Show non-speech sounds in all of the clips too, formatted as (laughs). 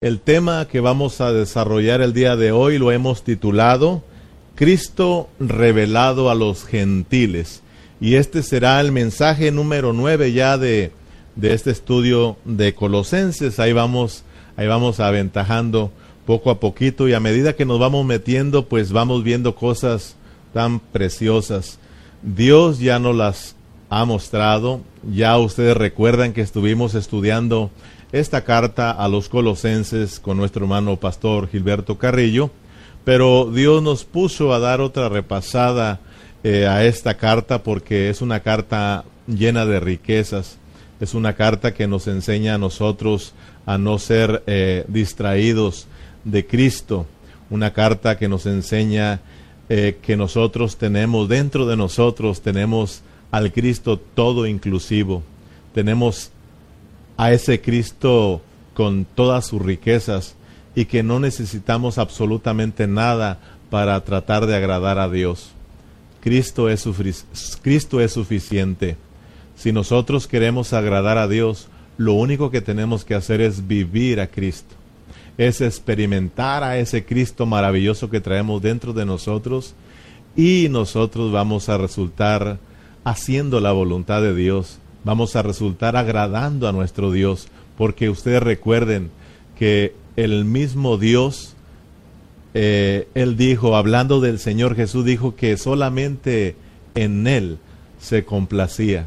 El tema que vamos a desarrollar el día de hoy lo hemos titulado Cristo revelado a los gentiles. Y este será el mensaje número nueve ya de, de este estudio de Colosenses. Ahí vamos, ahí vamos aventajando poco a poquito y a medida que nos vamos metiendo, pues vamos viendo cosas tan preciosas. Dios ya nos las ha mostrado. Ya ustedes recuerdan que estuvimos estudiando esta carta a los colosenses con nuestro hermano pastor Gilberto Carrillo, pero Dios nos puso a dar otra repasada eh, a esta carta porque es una carta llena de riquezas, es una carta que nos enseña a nosotros a no ser eh, distraídos de Cristo, una carta que nos enseña eh, que nosotros tenemos, dentro de nosotros tenemos al Cristo todo inclusivo, tenemos a ese Cristo con todas sus riquezas y que no necesitamos absolutamente nada para tratar de agradar a Dios. Cristo es, Cristo es suficiente. Si nosotros queremos agradar a Dios, lo único que tenemos que hacer es vivir a Cristo, es experimentar a ese Cristo maravilloso que traemos dentro de nosotros y nosotros vamos a resultar haciendo la voluntad de Dios vamos a resultar agradando a nuestro Dios, porque ustedes recuerden que el mismo Dios, eh, Él dijo, hablando del Señor Jesús, dijo que solamente en Él se complacía.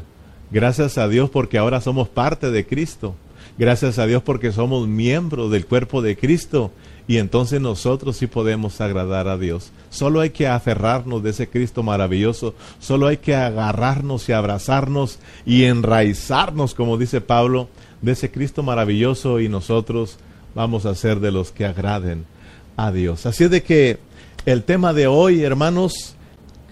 Gracias a Dios porque ahora somos parte de Cristo. Gracias a Dios porque somos miembros del cuerpo de Cristo y entonces nosotros sí podemos agradar a Dios. Solo hay que aferrarnos de ese Cristo maravilloso, solo hay que agarrarnos y abrazarnos y enraizarnos, como dice Pablo, de ese Cristo maravilloso y nosotros vamos a ser de los que agraden a Dios. Así de que el tema de hoy, hermanos,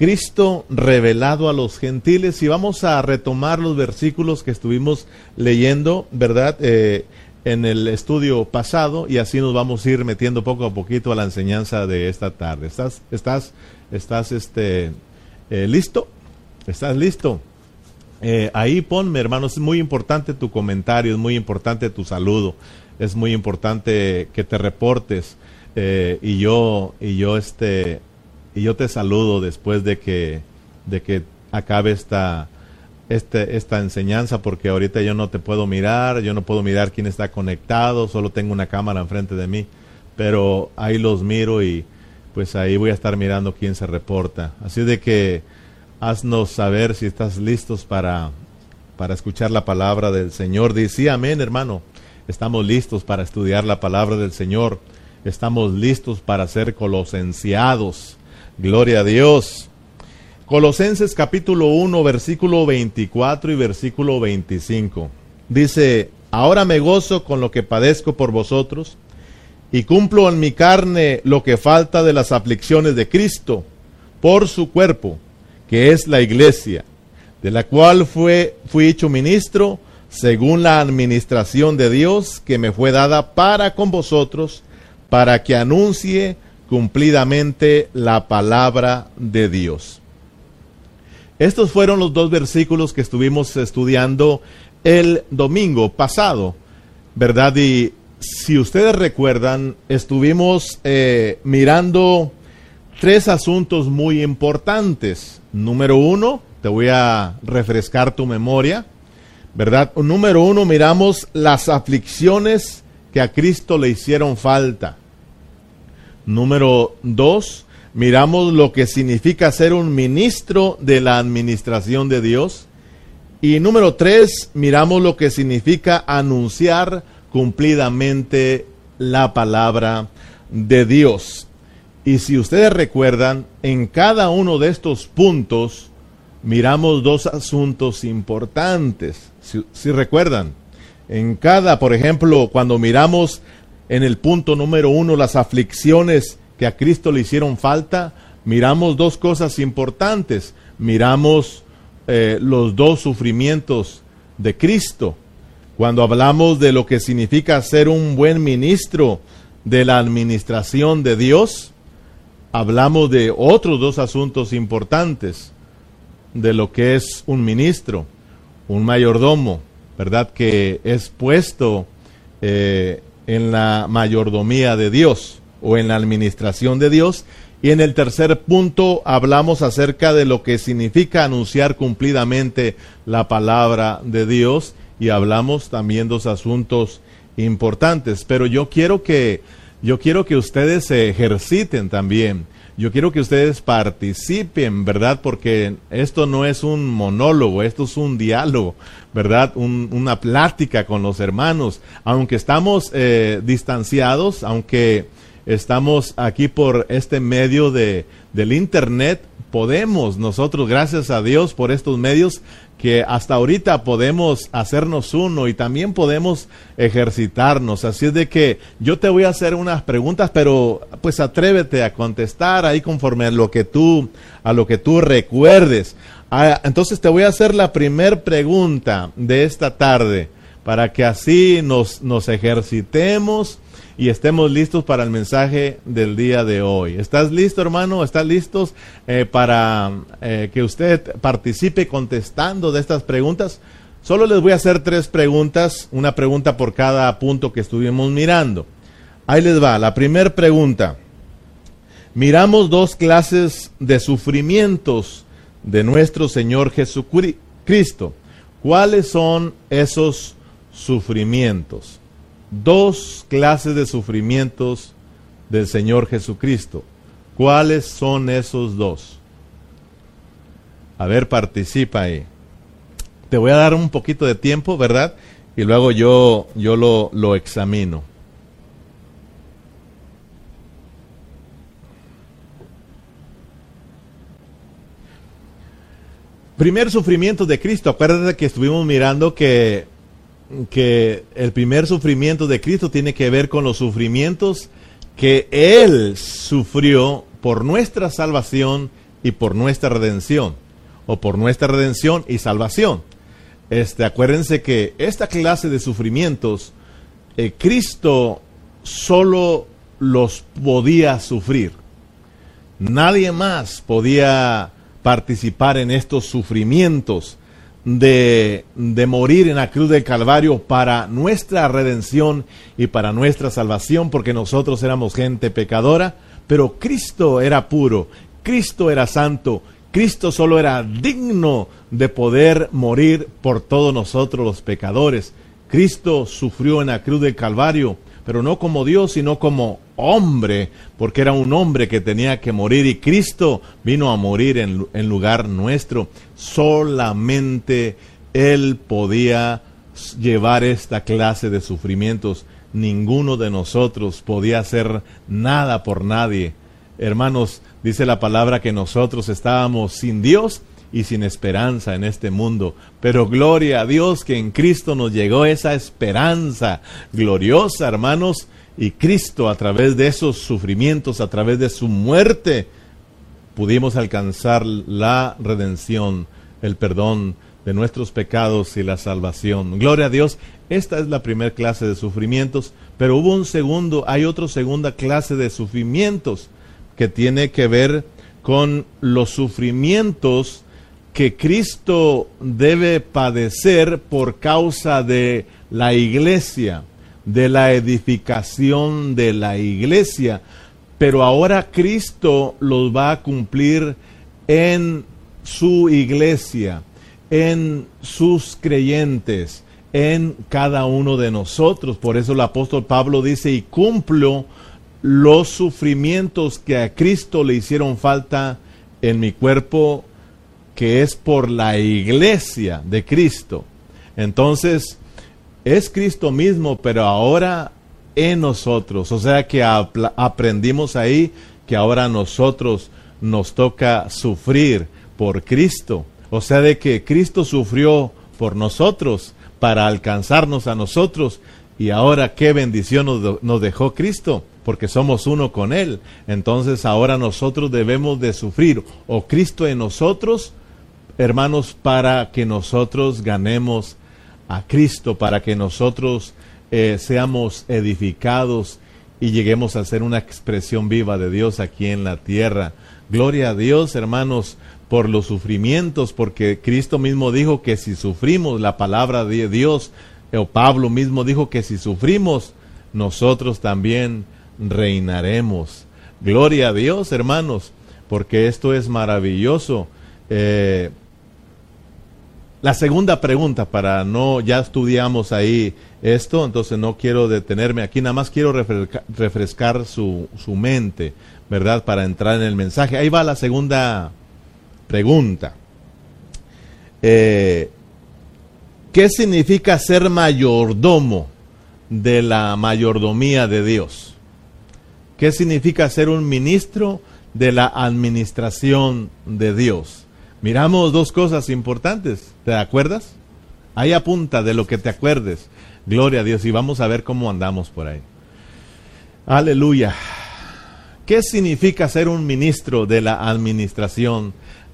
Cristo revelado a los gentiles y vamos a retomar los versículos que estuvimos leyendo, ¿verdad? Eh, en el estudio pasado y así nos vamos a ir metiendo poco a poquito a la enseñanza de esta tarde. ¿Estás, estás, estás este, eh, listo? ¿Estás listo? Eh, ahí ponme, hermano, es muy importante tu comentario, es muy importante tu saludo, es muy importante que te reportes eh, y yo y yo este y yo te saludo después de que de que acabe esta este, esta enseñanza porque ahorita yo no te puedo mirar, yo no puedo mirar quién está conectado, solo tengo una cámara enfrente de mí, pero ahí los miro y pues ahí voy a estar mirando quién se reporta. Así de que haznos saber si estás listos para, para escuchar la palabra del Señor. Dice, amén hermano, estamos listos para estudiar la palabra del Señor, estamos listos para ser colosenciados. Gloria a Dios. Colosenses capítulo 1, versículo 24 y versículo 25. Dice, ahora me gozo con lo que padezco por vosotros y cumplo en mi carne lo que falta de las aflicciones de Cristo por su cuerpo, que es la iglesia, de la cual fue, fui hecho ministro según la administración de Dios que me fue dada para con vosotros, para que anuncie cumplidamente la palabra de Dios. Estos fueron los dos versículos que estuvimos estudiando el domingo pasado, ¿verdad? Y si ustedes recuerdan, estuvimos eh, mirando tres asuntos muy importantes. Número uno, te voy a refrescar tu memoria, ¿verdad? Número uno, miramos las aflicciones que a Cristo le hicieron falta. Número dos, miramos lo que significa ser un ministro de la administración de Dios. Y número tres, miramos lo que significa anunciar cumplidamente la palabra de Dios. Y si ustedes recuerdan, en cada uno de estos puntos miramos dos asuntos importantes. Si, recuerdan, en cada, por ejemplo, cuando miramos en el punto número uno las aflicciones que a Cristo le hicieron falta, miramos dos cosas importantes. Miramos eh, los dos sufrimientos de Cristo. Cuando hablamos de lo que significa ser un buen ministro de la administración de Dios, hablamos de otros dos asuntos importantes de lo que es un ministro, un mayordomo, ¿verdad? Que es puesto eh, en la mayordomía de Dios o en la administración de Dios. Y en el tercer punto hablamos acerca de lo que significa anunciar cumplidamente la palabra de Dios y hablamos también dos asuntos importantes. Pero yo quiero que yo quiero que ustedes se ejerciten también. Yo quiero que ustedes participen, ¿verdad? Porque esto no es un monólogo, esto es un diálogo, ¿verdad? una plática con los hermanos. Aunque estamos eh, distanciados, aunque estamos aquí por este medio de, del Internet, podemos nosotros, gracias a Dios por estos medios, que hasta ahorita podemos hacernos uno y también podemos ejercitarnos. Así es de que yo te voy a hacer unas preguntas, pero pues atrévete a contestar ahí conforme a lo que tú, a lo que tú recuerdes. Ah, entonces te voy a hacer la primer pregunta de esta tarde para que así nos, nos ejercitemos y estemos listos para el mensaje del día de hoy. ¿Estás listo, hermano? ¿Estás listos eh, para eh, que usted participe contestando de estas preguntas? Solo les voy a hacer tres preguntas, una pregunta por cada punto que estuvimos mirando. Ahí les va, la primera pregunta. Miramos dos clases de sufrimientos de nuestro Señor Jesucristo. ¿Cuáles son esos sufrimientos? Dos clases de sufrimientos del Señor Jesucristo. ¿Cuáles son esos dos? A ver, participa ahí. Te voy a dar un poquito de tiempo, ¿verdad? Y luego yo, yo lo, lo examino. Primer sufrimiento de Cristo. Acuérdate que estuvimos mirando que que el primer sufrimiento de Cristo tiene que ver con los sufrimientos que Él sufrió por nuestra salvación y por nuestra redención, o por nuestra redención y salvación. Este, acuérdense que esta clase de sufrimientos, eh, Cristo solo los podía sufrir. Nadie más podía participar en estos sufrimientos de, morir en la cruz del Calvario para nuestra redención y para nuestra salvación, porque nosotros éramos gente pecadora, pero Cristo era puro, Cristo era santo, Cristo solo era digno de poder morir por todos nosotros los pecadores. Cristo sufrió en la cruz del Calvario pero no como Dios, sino como hombre, porque era un hombre que tenía que morir y Cristo vino a morir en, en lugar nuestro. Solamente Él podía llevar esta clase de sufrimientos. Ninguno de nosotros podía hacer nada por nadie. Hermanos, dice la palabra que nosotros estábamos sin Dios y sin esperanza en este mundo. Pero gloria a Dios que en Cristo nos llegó esa esperanza gloriosa, hermanos, y Cristo a través de esos sufrimientos, a través de su muerte, pudimos alcanzar la redención, el perdón de nuestros pecados y la salvación. Gloria a Dios, esta es la primera clase de sufrimientos, pero hubo un segundo, hay otra segunda clase de sufrimientos que tiene que ver con los sufrimientos que Cristo debe padecer por causa de la iglesia, de la edificación de la iglesia, pero ahora Cristo los va a cumplir en su iglesia, en sus creyentes, en cada uno de nosotros. Por eso el apóstol Pablo dice, y cumplo los sufrimientos que a Cristo le hicieron falta en mi cuerpo que es por la iglesia de Cristo. Entonces, es Cristo mismo, pero ahora en nosotros. O sea que aprendimos ahí que ahora a nosotros nos toca sufrir por Cristo. O sea de que Cristo sufrió por nosotros para alcanzarnos a nosotros. Y ahora qué bendición nos, nos dejó Cristo, porque somos uno con Él. Entonces ahora nosotros debemos de sufrir o Cristo en nosotros hermanos, para que nosotros ganemos a Cristo, para que nosotros eh, seamos edificados y lleguemos a ser una expresión viva de Dios aquí en la tierra. Gloria a Dios, hermanos, por los sufrimientos, porque Cristo mismo dijo que si sufrimos la palabra de Dios, o Pablo mismo dijo que si sufrimos nosotros también reinaremos. Gloria a Dios, hermanos, porque esto es maravilloso. Eh, la segunda pregunta, para no, ya estudiamos ahí esto, entonces no quiero detenerme aquí, nada más quiero refrescar, su, su, mente, ¿verdad? Para entrar en el mensaje. Ahí va la segunda pregunta. Eh, ¿Qué significa ser mayordomo de la mayordomía de Dios? ¿Qué significa ser un ministro de la administración de Dios? Miramos dos cosas importantes. ¿Te acuerdas? Ahí apunta de lo que te acuerdes. Gloria a Dios. Y vamos a ver cómo andamos por ahí. Aleluya. ¿Qué significa ser un ministro de la administración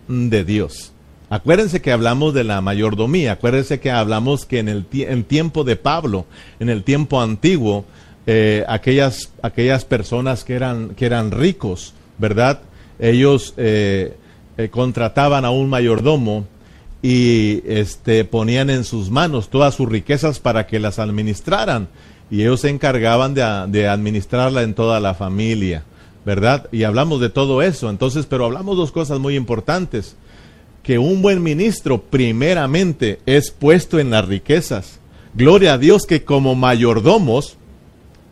de Dios? Acuérdense que hablamos de la mayordomía, acuérdense que hablamos que en el tiempo de Pablo, en el tiempo antiguo, eh, aquellas, aquellas personas que eran, que eran ricos, ¿verdad? Ellos eh, eh, contrataban a un mayordomo y este, ponían en sus manos todas sus riquezas para que las administraran y ellos se encargaban de, de administrarla en toda la familia, ¿verdad? Y hablamos de todo eso, entonces, pero hablamos dos cosas muy importantes, que un buen ministro primeramente es puesto en las riquezas. Gloria a Dios que como mayordomos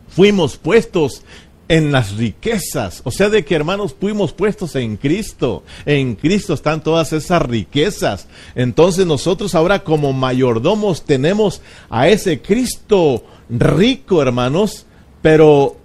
fuimos puestos en las riquezas. O sea, de que hermanos fuimos puestos en Cristo. En Cristo están todas esas riquezas. Entonces nosotros ahora como mayordomos tenemos a ese Cristo rico, hermanos, pero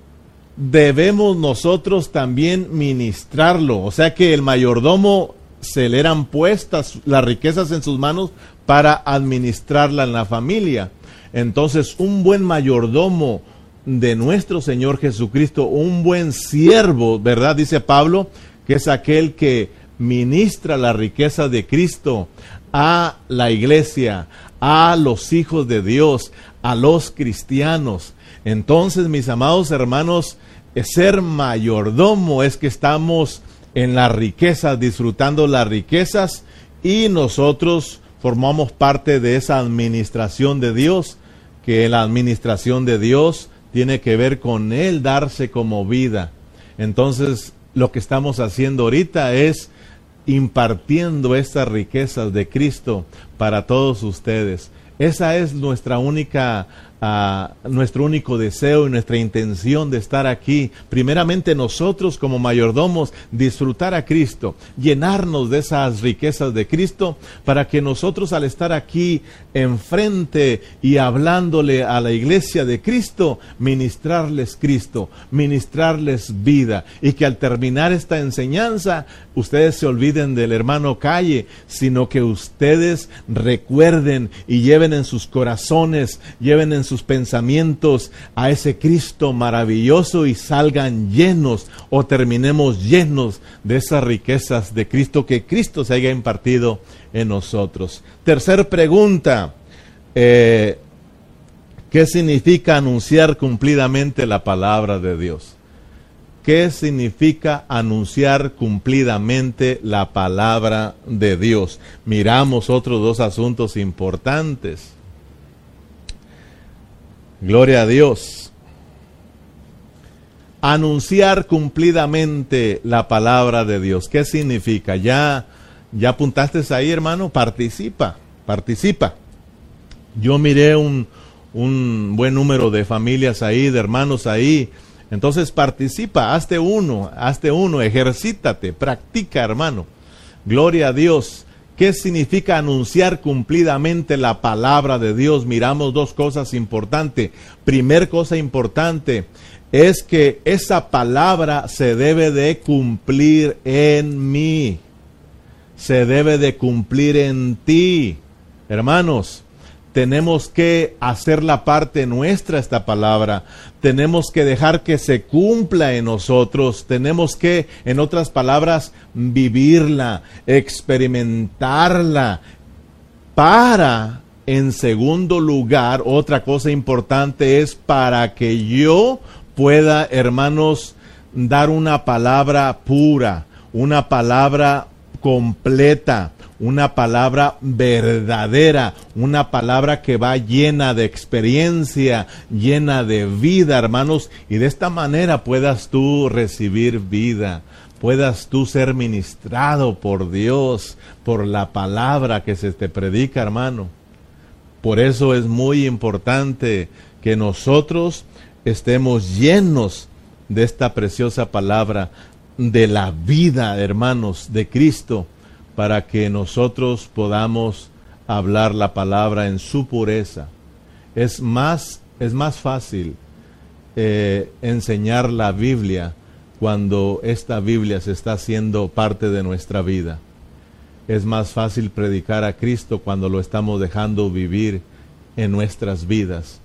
debemos nosotros también ministrarlo. O sea que el mayordomo se le eran puestas las riquezas en sus manos para administrarla en la familia. Entonces, un buen mayordomo, de nuestro Señor Jesucristo, un buen siervo, ¿verdad? Dice Pablo, que es aquel que ministra la riqueza de Cristo a la iglesia, a los hijos de Dios, a los cristianos. Entonces, mis amados hermanos, ser mayordomo es que estamos en las riquezas, disfrutando las riquezas y nosotros formamos parte de esa administración de Dios, que la administración de Dios tiene que ver con Él darse como vida. Entonces, lo que estamos haciendo ahorita es impartiendo estas riquezas de Cristo para todos ustedes. Esa es nuestra única nuestro único deseo y nuestra intención de estar aquí. Primeramente nosotros como mayordomos disfrutar a Cristo, llenarnos de esas riquezas de Cristo para que nosotros al estar aquí enfrente y hablándole a la iglesia de Cristo, ministrarles Cristo, ministrarles vida y que al terminar esta enseñanza ustedes se olviden del hermano Calle, sino que ustedes recuerden y lleven en sus corazones, lleven en sus pensamientos a ese Cristo maravilloso y salgan llenos o terminemos llenos de esas riquezas de Cristo que Cristo se haya impartido en nosotros. Tercer pregunta. Eh, ¿Qué significa anunciar cumplidamente la palabra de Dios? ¿Qué significa anunciar cumplidamente la palabra de Dios? Miramos otros dos asuntos importantes. Gloria a Dios. Anunciar cumplidamente la palabra de Dios. ¿Qué significa? Ya, ya apuntaste ahí, hermano. Participa, participa. Yo miré un, un buen número de familias ahí, de hermanos ahí. Entonces participa, hazte uno, hazte uno, ejercítate, practica, hermano. Gloria a Dios. ¿Qué significa anunciar cumplidamente la palabra de Dios? Miramos dos cosas importantes. Primer cosa importante es que esa palabra se debe de cumplir en mí. Se debe de cumplir en ti. Hermanos, tenemos que hacer la parte nuestra esta palabra. Tenemos que dejar que se cumpla en nosotros. Tenemos que, en otras palabras, vivirla, experimentarla. Para, en segundo lugar, otra cosa importante es para que yo pueda, hermanos, dar una palabra pura, una palabra completa, una palabra verdadera, una palabra que va llena de experiencia, llena de vida, hermanos, y de esta manera puedas tú recibir vida, puedas tú ser ministrado por Dios, por la palabra que se te predica, hermano. Por eso es muy importante que nosotros estemos llenos de esta preciosa palabra, de la vida, hermanos, de Cristo, para que nosotros podamos hablar la palabra en su pureza. Es más, es más fácil eh, enseñar la Biblia cuando esta Biblia se está haciendo parte de nuestra vida. Es más fácil predicar a Cristo cuando lo estamos dejando vivir en nuestras vidas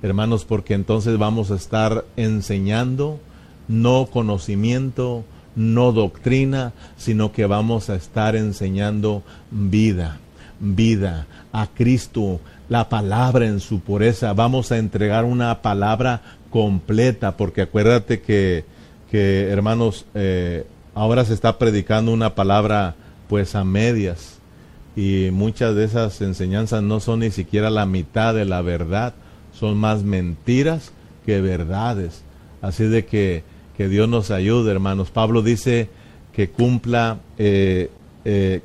hermanos, porque entonces vamos a estar enseñando no conocimiento, no doctrina, sino que vamos a estar enseñando vida, vida a Cristo, la palabra en su pureza. Vamos a entregar una palabra completa, porque acuérdate que, que hermanos, eh, ahora se está predicando una palabra pues a medias y muchas de esas enseñanzas no son ni siquiera la mitad de la verdad son más mentiras que verdades. Así de que, que Dios nos ayude, hermanos. Pablo dice que cumpla, eh, eh,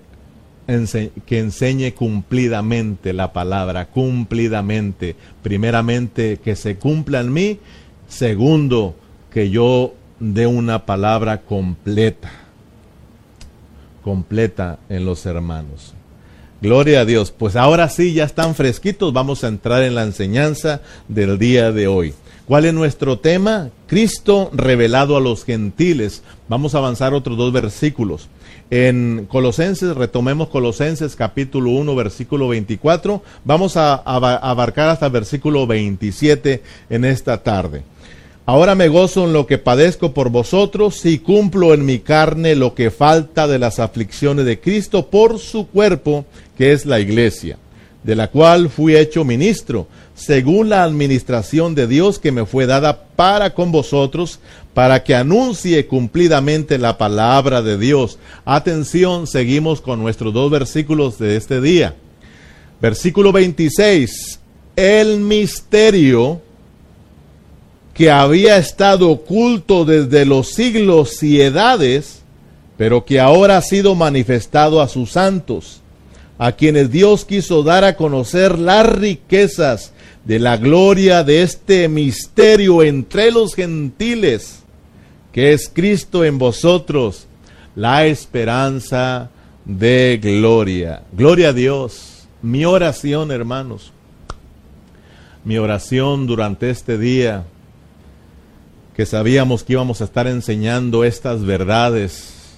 que enseñe cumplidamente la palabra, cumplidamente. Primeramente, que se cumpla en mí. Segundo, que yo dé una palabra completa, completa en los hermanos. Gloria a Dios. Pues ahora sí, ya están fresquitos. Vamos a entrar en la enseñanza del día de hoy. ¿Cuál es nuestro tema? Cristo revelado a los gentiles. Vamos a avanzar otros dos versículos. En Colosenses, retomemos Colosenses capítulo 1, versículo 24. Vamos a abarcar hasta el versículo 27 en esta tarde. Ahora me gozo en lo que padezco por vosotros y cumplo en mi carne lo que falta de las aflicciones de Cristo por su cuerpo, que es la iglesia, de la cual fui hecho ministro, según la administración de Dios que me fue dada para con vosotros, para que anuncie cumplidamente la palabra de Dios. Atención, seguimos con nuestros dos versículos de este día. Versículo 26. El misterio que había estado oculto desde los siglos y edades, pero que ahora ha sido manifestado a sus santos, a quienes Dios quiso dar a conocer las riquezas de la gloria de este misterio entre los gentiles, que es Cristo en vosotros, la esperanza de gloria. Gloria a Dios. Mi oración, hermanos, mi oración durante este día que sabíamos que íbamos a estar enseñando estas verdades,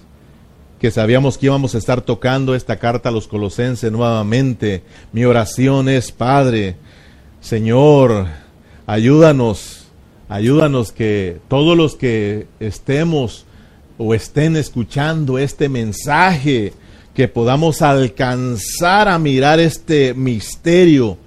que sabíamos que íbamos a estar tocando esta carta a los colosenses nuevamente. Mi oración es, Padre, Señor, ayúdanos, ayúdanos que todos los que estemos o estén escuchando este mensaje, que podamos alcanzar a mirar este misterio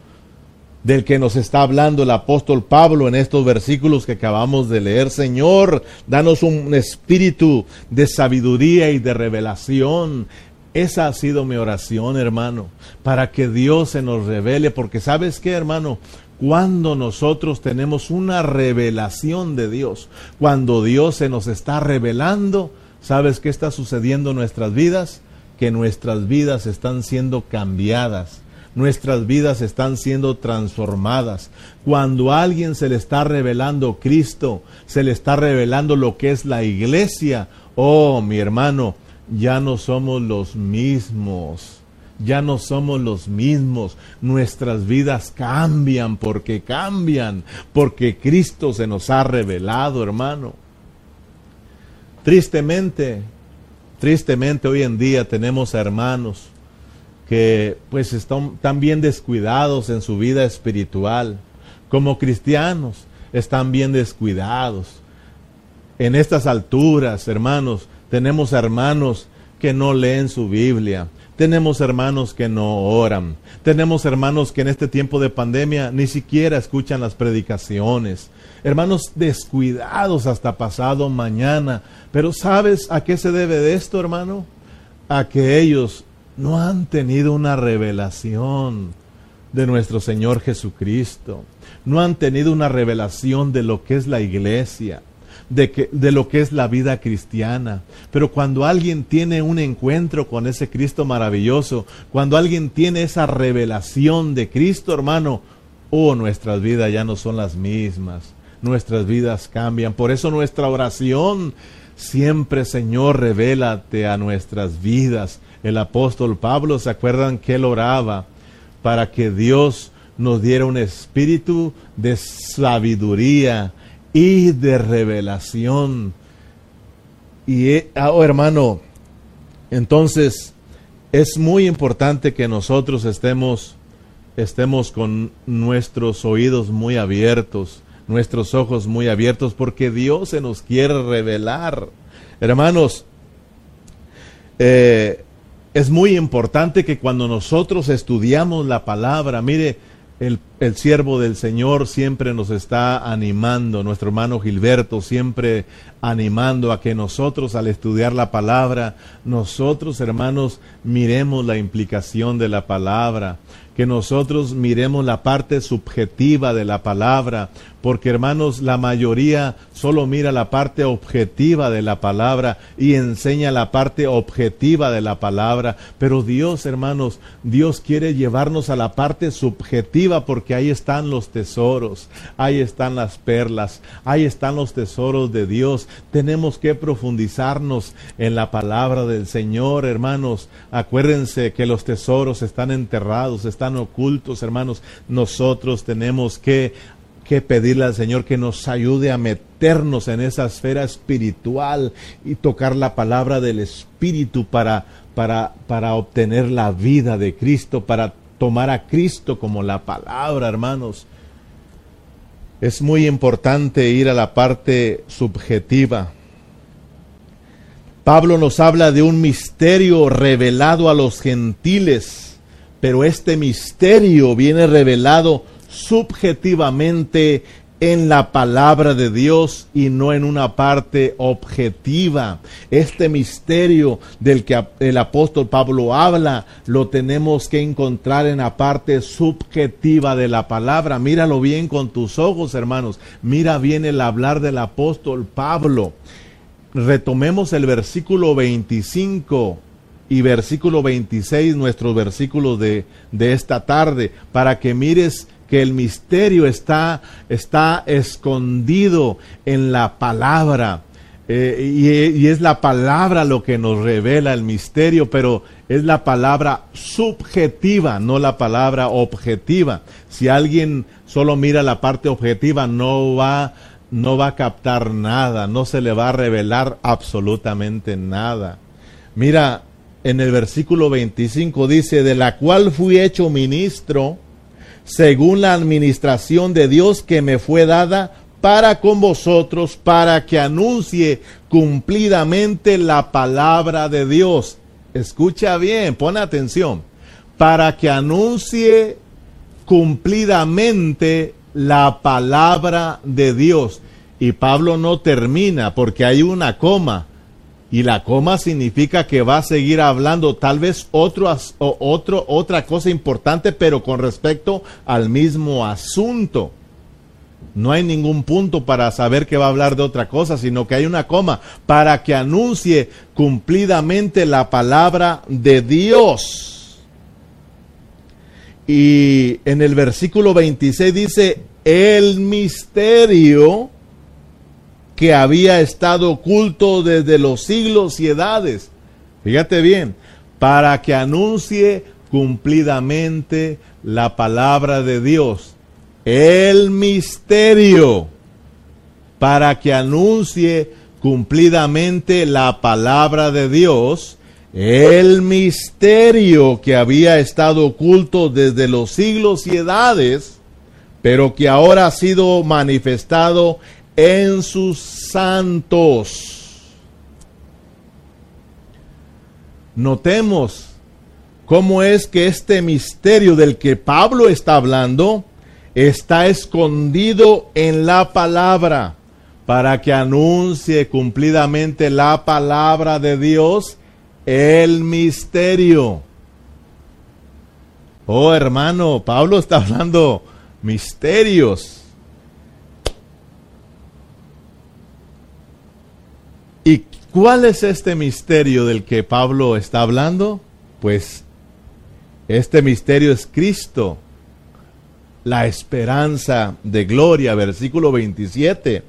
del que nos está hablando el apóstol Pablo en estos versículos que acabamos de leer. Señor, danos un espíritu de sabiduría y de revelación. Esa ha sido mi oración, hermano, para que Dios se nos revele, porque sabes qué, hermano, cuando nosotros tenemos una revelación de Dios, cuando Dios se nos está revelando, ¿sabes qué está sucediendo en nuestras vidas? Que nuestras vidas están siendo cambiadas nuestras vidas están siendo transformadas. Cuando a alguien se le está revelando Cristo, se le está revelando lo que es la iglesia, oh mi hermano, ya no somos los mismos. Ya no somos los mismos. Nuestras vidas cambian porque cambian, porque Cristo se nos ha revelado, hermano. Tristemente, tristemente hoy en día tenemos hermanos que pues están, tan bien descuidados en su vida espiritual. Como cristianos están bien descuidados. En estas alturas, hermanos, tenemos hermanos que no leen su Biblia. Tenemos hermanos que no oran. Tenemos hermanos que en este tiempo de pandemia ni siquiera escuchan las predicaciones. Hermanos descuidados hasta pasado mañana. Pero ¿sabes a qué se debe de esto, hermano? A que ellos no han tenido una revelación de nuestro Señor Jesucristo. No han tenido una revelación de lo que es la iglesia, de, que, de lo que es la vida cristiana. Pero cuando alguien tiene un encuentro con ese Cristo maravilloso, cuando alguien tiene esa revelación de Cristo, hermano, oh, nuestras vidas ya no son las mismas. Nuestras vidas cambian. Por eso nuestra oración siempre, Señor, revélate a nuestras vidas. El apóstol Pablo, ¿se acuerdan que él oraba? para que Dios nos diera un espíritu de sabiduría y de revelación. Y eh, oh, hermano, entonces es muy importante que nosotros estemos estemos con nuestros oídos muy abiertos, nuestros ojos muy abiertos, porque Dios se nos quiere revelar. Hermanos, eh, es muy importante que cuando nosotros estudiamos la palabra, mire, el, el, siervo del Señor siempre nos está animando, nuestro hermano Gilberto siempre animando a que nosotros al estudiar la palabra, nosotros hermanos miremos la implicación de la palabra, que nosotros miremos la parte subjetiva de la palabra, porque hermanos, la mayoría solo mira la parte objetiva de la palabra y enseña la parte objetiva de la palabra, pero Dios, hermanos, Dios quiere llevarnos a la parte subjetiva porque ahí están los tesoros, ahí están las perlas, ahí están los tesoros de Dios. Tenemos que profundizarnos en la palabra del Señor, hermanos. Acuérdense que los tesoros están enterrados, están ocultos, hermanos, nosotros tenemos que, que pedirle al Señor que nos ayude a meternos en esa esfera espiritual y tocar la palabra del Espíritu para, para, para obtener la vida de Cristo, para tomar a Cristo como la palabra, hermanos. Es muy importante ir a la parte subjetiva. Pablo nos habla de un misterio revelado a los gentiles pero este misterio viene revelado subjetivamente en la palabra de Dios y no en una parte objetiva. Este misterio del que el apóstol Pablo habla lo tenemos que encontrar en la parte subjetiva de la palabra. Míralo bien con tus ojos, hermanos. Mira bien el hablar del apóstol Pablo. Retomemos el versículo 25 y versículo 26, nuestros versículos de, de esta tarde, para que mires que el misterio está, está escondido en la palabra. Eh, y, y, es la palabra lo que nos revela el misterio, pero es la palabra subjetiva, no la palabra objetiva. Si alguien solo mira la parte objetiva, no va, no va a captar nada, no se le va a revelar absolutamente nada. Mira, en el versículo 25 dice, de la cual fui hecho ministro según la administración de Dios que me fue dada para con vosotros, para que anuncie cumplidamente la palabra de Dios. Escucha bien, pon atención. Para que anuncie cumplidamente la palabra de Dios. Y Pablo no termina porque hay una coma y la coma significa que va a seguir hablando tal vez otro, otra cosa importante, pero con respecto al mismo asunto. No hay ningún punto para saber que va a hablar de otra cosa, sino que hay una coma para que anuncie cumplidamente la palabra de Dios. Y en el versículo 26 dice, el misterio que había estado oculto desde los siglos y edades. Fíjate bien, para que anuncie cumplidamente la palabra de Dios. El misterio, para que anuncie cumplidamente la palabra de Dios, el misterio que había estado oculto desde los siglos y edades, pero que ahora ha sido manifestado en sus santos. Notemos cómo es que este misterio del que Pablo está hablando está escondido en la palabra para que anuncie cumplidamente la palabra de Dios, el misterio. Oh hermano, Pablo está hablando misterios. ¿Y cuál es este misterio del que Pablo está hablando? Pues este misterio es Cristo, la esperanza de gloria, versículo 27,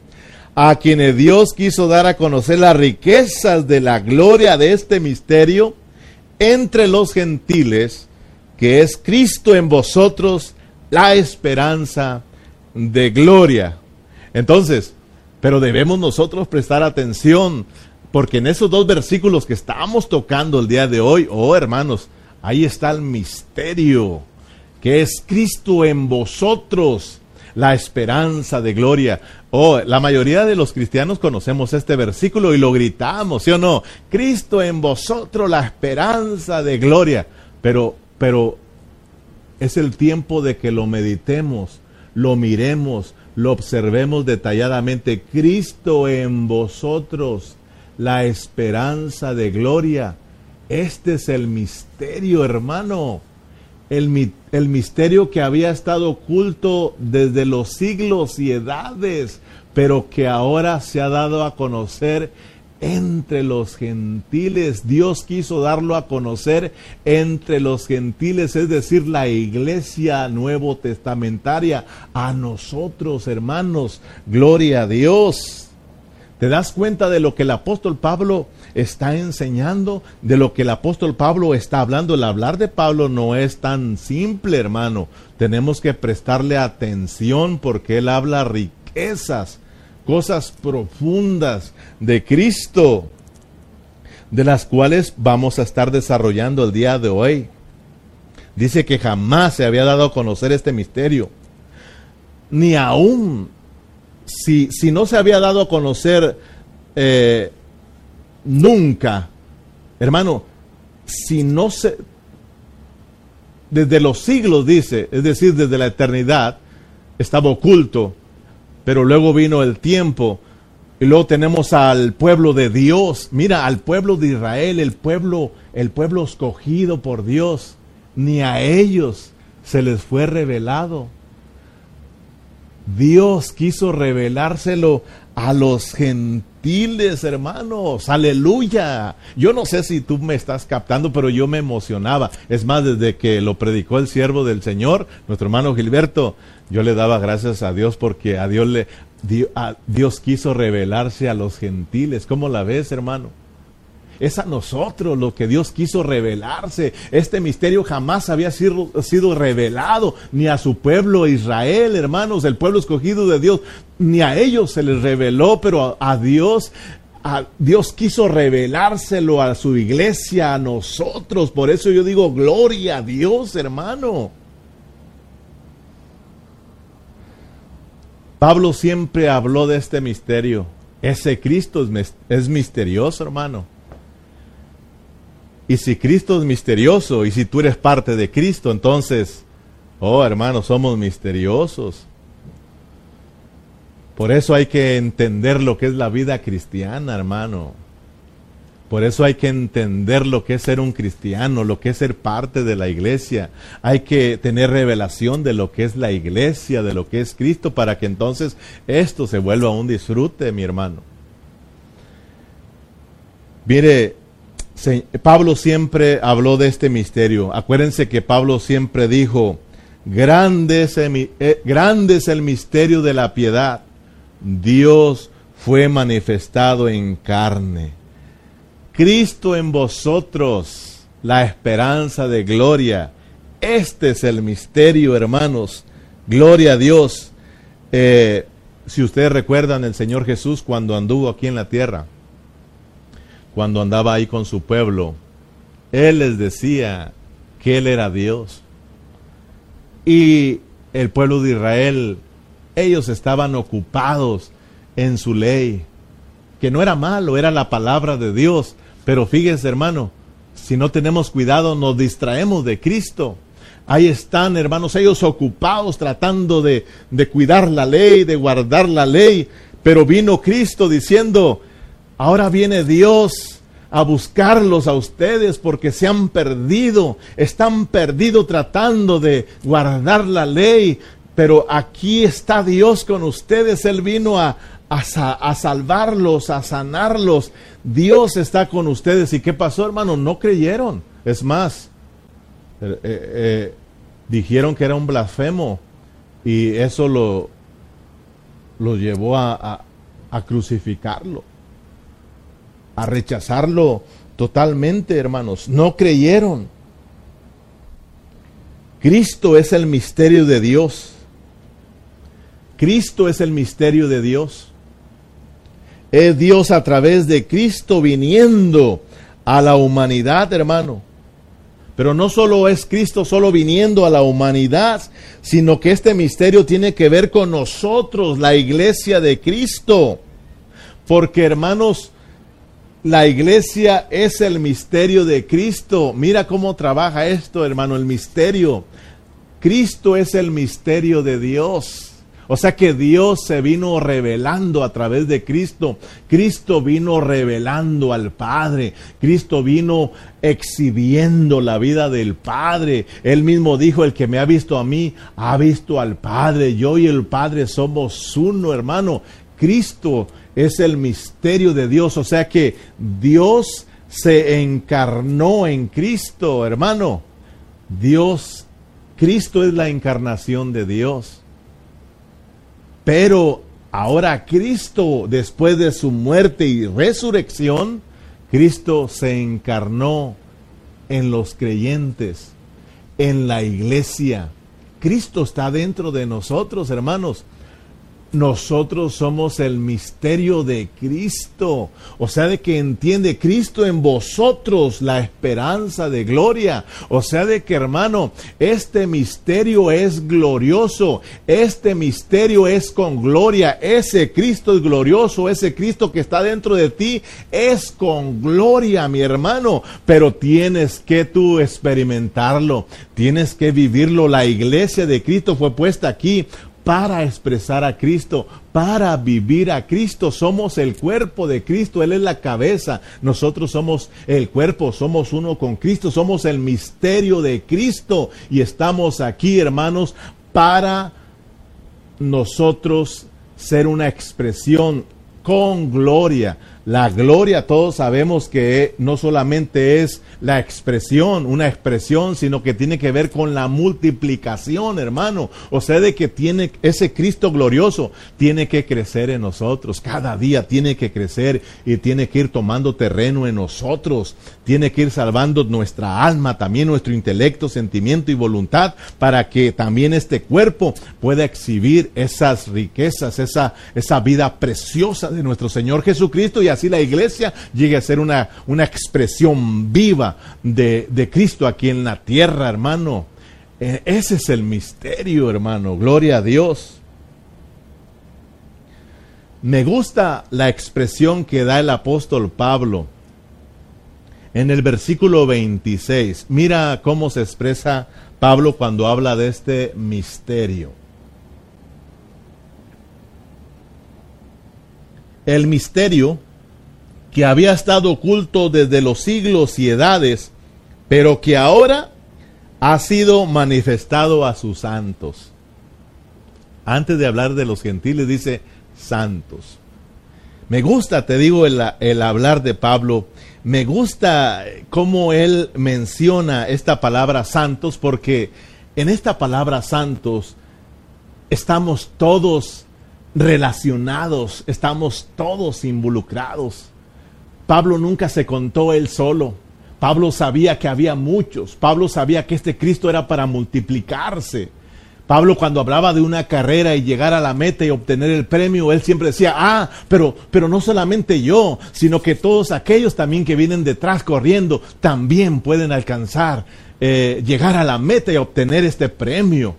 a quienes Dios quiso dar a conocer las riquezas de la gloria de este misterio entre los gentiles, que es Cristo en vosotros, la esperanza de gloria. Entonces, pero debemos nosotros prestar atención, porque en esos dos versículos que estamos tocando el día de hoy, oh hermanos, ahí está el misterio, que es Cristo en vosotros, la esperanza de gloria. Oh, la mayoría de los cristianos conocemos este versículo y lo gritamos, ¿sí o no? Cristo en vosotros, la esperanza de gloria. Pero, pero es el tiempo de que lo meditemos, lo miremos, lo observemos detalladamente. Cristo en vosotros, la esperanza de gloria. Este es el misterio, hermano. El, el, misterio que había estado oculto desde los siglos y edades, pero que ahora se ha dado a conocer entre los gentiles. Dios quiso darlo a conocer entre los gentiles, es decir, la iglesia nuevo testamentaria, a nosotros, hermanos. Gloria a Dios. ¿Te das cuenta de lo que el apóstol Pablo está enseñando? De lo que el apóstol Pablo está hablando. El hablar de Pablo no es tan simple, hermano. Tenemos que prestarle atención porque él habla riquezas cosas profundas de Cristo, de las cuales vamos a estar desarrollando el día de hoy. Dice que jamás se había dado a conocer este misterio, ni aún si, si no se había dado a conocer eh, nunca, hermano, si no se, desde los siglos dice, es decir, desde la eternidad, estaba oculto pero luego vino el tiempo y luego tenemos al pueblo de Dios. Mira, al pueblo de Israel, el pueblo, el pueblo escogido por Dios, ni a ellos se les fue revelado. Dios quiso revelárselo a los gentiles, hermanos. Aleluya. Yo no sé si tú me estás captando, pero yo me emocionaba. Es más, desde que lo predicó el siervo del Señor, nuestro hermano Gilberto, yo le daba gracias a Dios porque a Dios le Dios quiso revelarse a los gentiles. ¿Cómo la ves, hermano? Es a nosotros lo que Dios quiso revelarse. Este misterio jamás había sido, revelado ni a su pueblo Israel, hermanos, el pueblo escogido de Dios, ni a ellos se les reveló, pero a, a Dios a Dios quiso revelárselo a su iglesia, a nosotros. Por eso yo digo, gloria a Dios, hermano. Pablo siempre habló de este misterio. Ese Cristo es, misterioso, hermano. Y si Cristo es misterioso y si tú eres parte de Cristo, entonces, oh hermano, somos misteriosos. Por eso hay que entender lo que es la vida cristiana, hermano. Por eso hay que entender lo que es ser un cristiano, lo que es ser parte de la iglesia. Hay que tener revelación de lo que es la iglesia, de lo que es Cristo, para que entonces esto se vuelva un disfrute, mi hermano. Mire, Pablo siempre habló de este misterio. Acuérdense que Pablo siempre dijo, grande es el, eh, grande es el misterio de la piedad. Dios fue manifestado en carne Cristo en vosotros, la esperanza de gloria. Este es el misterio, hermanos. Gloria a Dios. Eh, si ustedes recuerdan el Señor Jesús cuando anduvo aquí en la tierra, cuando andaba ahí con su pueblo, Él les decía que Él era Dios. Y el pueblo de Israel, ellos estaban ocupados en su ley, que no era malo, era la palabra de Dios, pero fíjense, hermano, si no tenemos cuidado, nos distraemos de Cristo. Ahí están, hermanos, ellos ocupados tratando de, de cuidar la ley, de guardar la ley. Pero vino Cristo diciendo, ahora viene Dios a buscarlos a ustedes porque se han perdido, están perdidos tratando de guardar la ley, pero aquí está Dios con ustedes, Él vino a, a, salvarlos, a sanarlos. Dios está con ustedes. ¿Y qué pasó, hermano? No creyeron. Es más, eh, eh, dijeron que era un blasfemo y eso lo, lo llevó a, a crucificarlo, a rechazarlo totalmente, hermanos. No creyeron. Cristo es el misterio de Dios. Cristo es el misterio de Dios. Es Dios a través de Cristo viniendo a la humanidad, hermano. Pero no solo es Cristo solo viniendo a la humanidad, sino que este misterio tiene que ver con nosotros, la iglesia de Cristo. Porque hermanos, la iglesia es el misterio de Cristo. Mira cómo trabaja esto, hermano, el misterio. Cristo es el misterio de Dios. O sea que Dios se vino revelando a través de Cristo. Cristo vino revelando al Padre. Cristo vino exhibiendo la vida del Padre. Él mismo dijo, el que me ha visto a mí, ha visto al Padre. Yo y el Padre somos uno, hermano. Cristo es el misterio de Dios. O sea que Dios se encarnó en Cristo, hermano. Dios, Cristo es la encarnación de Dios. Pero ahora Cristo, después de su muerte y resurrección, Cristo se encarnó en los creyentes, en la iglesia. Cristo está dentro de nosotros, hermanos nosotros somos el misterio de Cristo. O sea, de que entiende Cristo en vosotros la esperanza de gloria. O sea, de que hermano, este misterio es glorioso. Este misterio es con gloria. Ese Cristo es glorioso. Ese Cristo que está dentro de ti es con gloria, mi hermano. Pero tienes que tú experimentarlo. Tienes que vivirlo. La iglesia de Cristo fue puesta aquí para expresar a Cristo, para vivir a Cristo. Somos el cuerpo de Cristo, Él es la cabeza. Nosotros somos el cuerpo, somos uno con Cristo, somos el misterio de Cristo. Y estamos aquí, hermanos, para nosotros ser una expresión con gloria la gloria todos sabemos que no solamente es la expresión, una expresión, sino que tiene que ver con la multiplicación, hermano. O sea, de que tiene ese Cristo glorioso, tiene que crecer en nosotros. Cada día tiene que crecer y tiene que ir tomando terreno en nosotros. Tiene que ir salvando nuestra alma, también nuestro intelecto, sentimiento y voluntad, para que también este cuerpo pueda exhibir esas riquezas, esa, esa vida preciosa de nuestro Señor Jesucristo y así la iglesia llegue a ser una, una expresión viva de, de Cristo aquí en la tierra, hermano. E, ese es el misterio, hermano. Gloria a Dios. Me gusta la expresión que da el apóstol Pablo en el versículo 26. Mira cómo se expresa Pablo cuando habla de este misterio. El misterio que había estado oculto desde los siglos y edades, pero que ahora ha sido manifestado a sus santos. Antes de hablar de los gentiles, dice santos. Me gusta, te digo, el, el hablar de Pablo. Me gusta cómo él menciona esta palabra santos, porque en esta palabra santos estamos todos relacionados, estamos todos involucrados. Pablo nunca se contó él solo. Pablo sabía que había muchos. Pablo sabía que este Cristo era para multiplicarse. Pablo cuando hablaba de una carrera y llegar a la meta y obtener el premio, él siempre decía, ah, pero, pero no solamente yo, sino que todos aquellos también que vienen detrás corriendo también pueden alcanzar, eh, llegar a la meta y obtener este premio.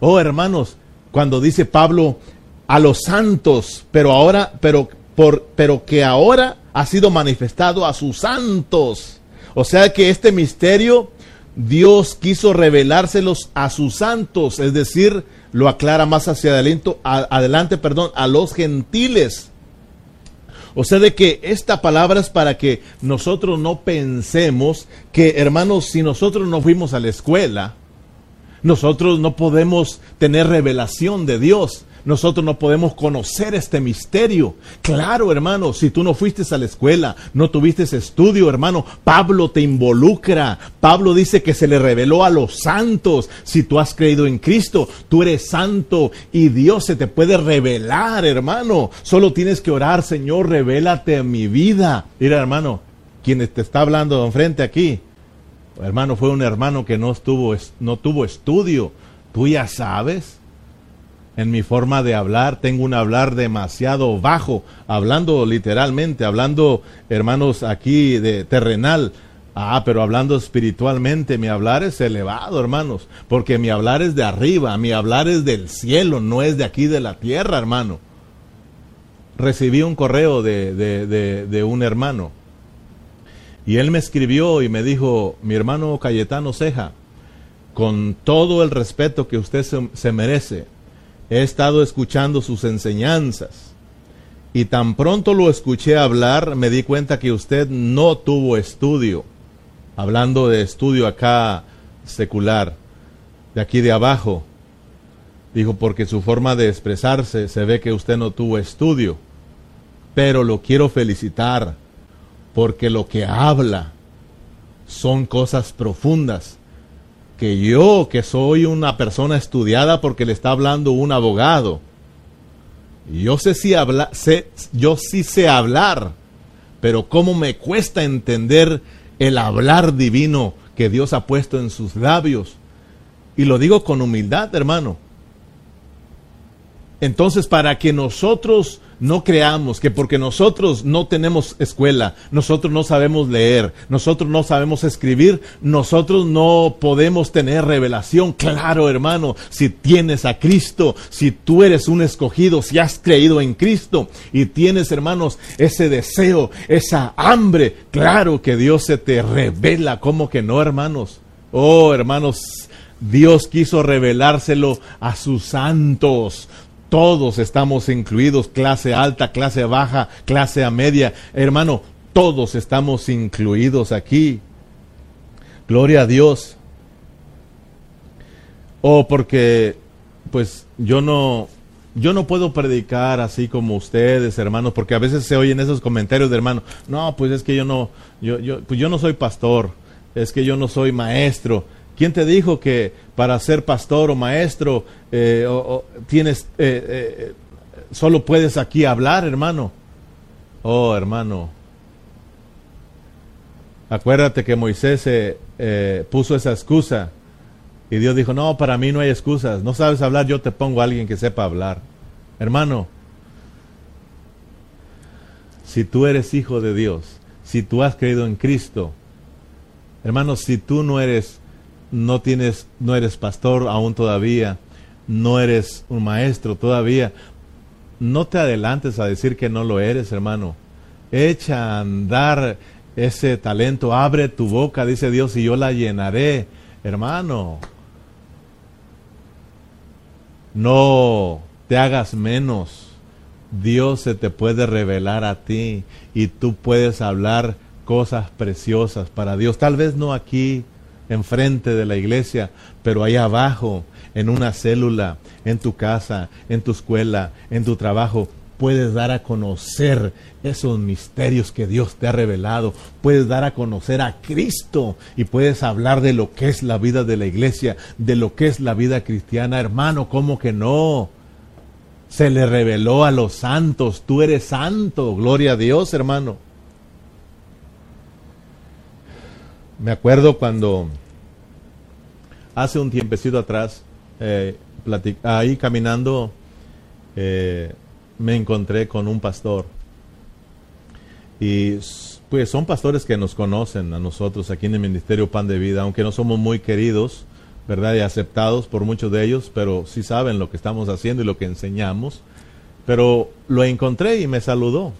Oh, hermanos, cuando dice Pablo a los santos, pero ahora, pero, por, pero que ahora ha sido manifestado a sus santos. O sea que este misterio Dios quiso revelárselos a sus santos, es decir, lo aclara más hacia adelante, adelante perdón, a los gentiles. O sea, de que esta palabra es para que nosotros no pensemos que, hermanos, si nosotros no fuimos a la escuela, nosotros no podemos tener revelación de Dios nosotros no podemos conocer este misterio. Claro, hermano, si tú no fuiste a la escuela, no tuviste estudio, hermano, Pablo te involucra. Pablo dice que se le reveló a los santos. Si tú has creído en Cristo, tú eres santo y Dios se te puede revelar, hermano. Solo tienes que orar, Señor, revélate en mi vida. Mira, hermano, quien te está hablando enfrente aquí, hermano, fue un hermano que no, estuvo, no tuvo estudio. Tú ya sabes en mi forma de hablar, tengo un hablar demasiado bajo, hablando literalmente, hablando, hermanos, aquí de terrenal. Ah, pero hablando espiritualmente, mi hablar es elevado, hermanos, porque mi hablar es de arriba, mi hablar es del cielo, no es de aquí de la tierra, hermano. Recibí un correo de, de, de, un hermano y él me escribió y me dijo, mi hermano Cayetano Ceja, con todo el respeto que usted se merece, he estado escuchando sus enseñanzas. Y tan pronto lo escuché hablar me di cuenta que usted no tuvo estudio, hablando de estudio acá secular, de aquí de abajo. Dijo, porque su forma de expresarse se ve que usted no tuvo estudio, pero lo quiero felicitar porque lo que habla son cosas profundas que yo, que soy una persona estudiada porque le está hablando un abogado, yo sé si habla, yo sí sé hablar, pero cómo me cuesta entender el hablar divino que Dios ha puesto en sus labios. Y lo digo con humildad, hermano. Entonces, para que nosotros no creamos que porque nosotros no tenemos escuela, nosotros no sabemos leer, nosotros no sabemos escribir, nosotros no podemos tener revelación. Claro, hermano, si tienes a Cristo, si tú eres un escogido, si has creído en Cristo y tienes, hermanos, ese deseo, esa hambre, claro que Dios se te revela. ¿Cómo que no, hermanos? Oh, hermanos, Dios quiso revelárselo a sus santos. Todos estamos incluidos, clase alta, clase baja, clase a media. Hermano, todos estamos incluidos aquí. Gloria a Dios. Oh, porque pues yo no yo no puedo predicar así como ustedes, hermanos, porque a veces se oyen esos comentarios de hermano, no, pues es que yo no yo pues yo no soy pastor, es que yo no soy maestro. ¿Quién te dijo que para ser pastor o maestro eh, tienes eh, eh, solo puedes aquí hablar, hermano? Oh, hermano. Acuérdate que Moisés puso esa excusa y Dios dijo, no, para mí no hay excusas. No sabes hablar, yo te pongo a alguien que sepa hablar. Hermano, si tú eres hijo de Dios, si tú has creído en Cristo, hermano, si tú no eres no tienes, no eres pastor aún todavía, no eres un maestro todavía, no te adelantes a decir que no lo eres, hermano. Echa a andar ese talento, abre tu boca, dice Dios, y yo la llenaré, hermano. No te hagas menos. Dios se te puede revelar a ti y tú puedes hablar cosas preciosas para Dios. Tal vez no aquí, enfrente de la iglesia, pero ahí abajo, en una célula, en tu casa, en tu escuela, en tu trabajo, puedes dar a conocer esos misterios que Dios te ha revelado, puedes dar a conocer a Cristo y puedes hablar de lo que es la vida de la iglesia, de lo que es la vida cristiana, hermano, ¿cómo que no? Se le reveló a los santos, tú eres santo, gloria a Dios, hermano. Me acuerdo cuando hace un tiempecito atrás, eh, ahí caminando, eh, me encontré con un pastor. Y pues son pastores que nos conocen a nosotros aquí en el Ministerio Pan de Vida, aunque no somos muy queridos, ¿verdad? Y aceptados por muchos de ellos, pero sí saben lo que estamos haciendo y lo que enseñamos. Pero lo encontré y me saludó.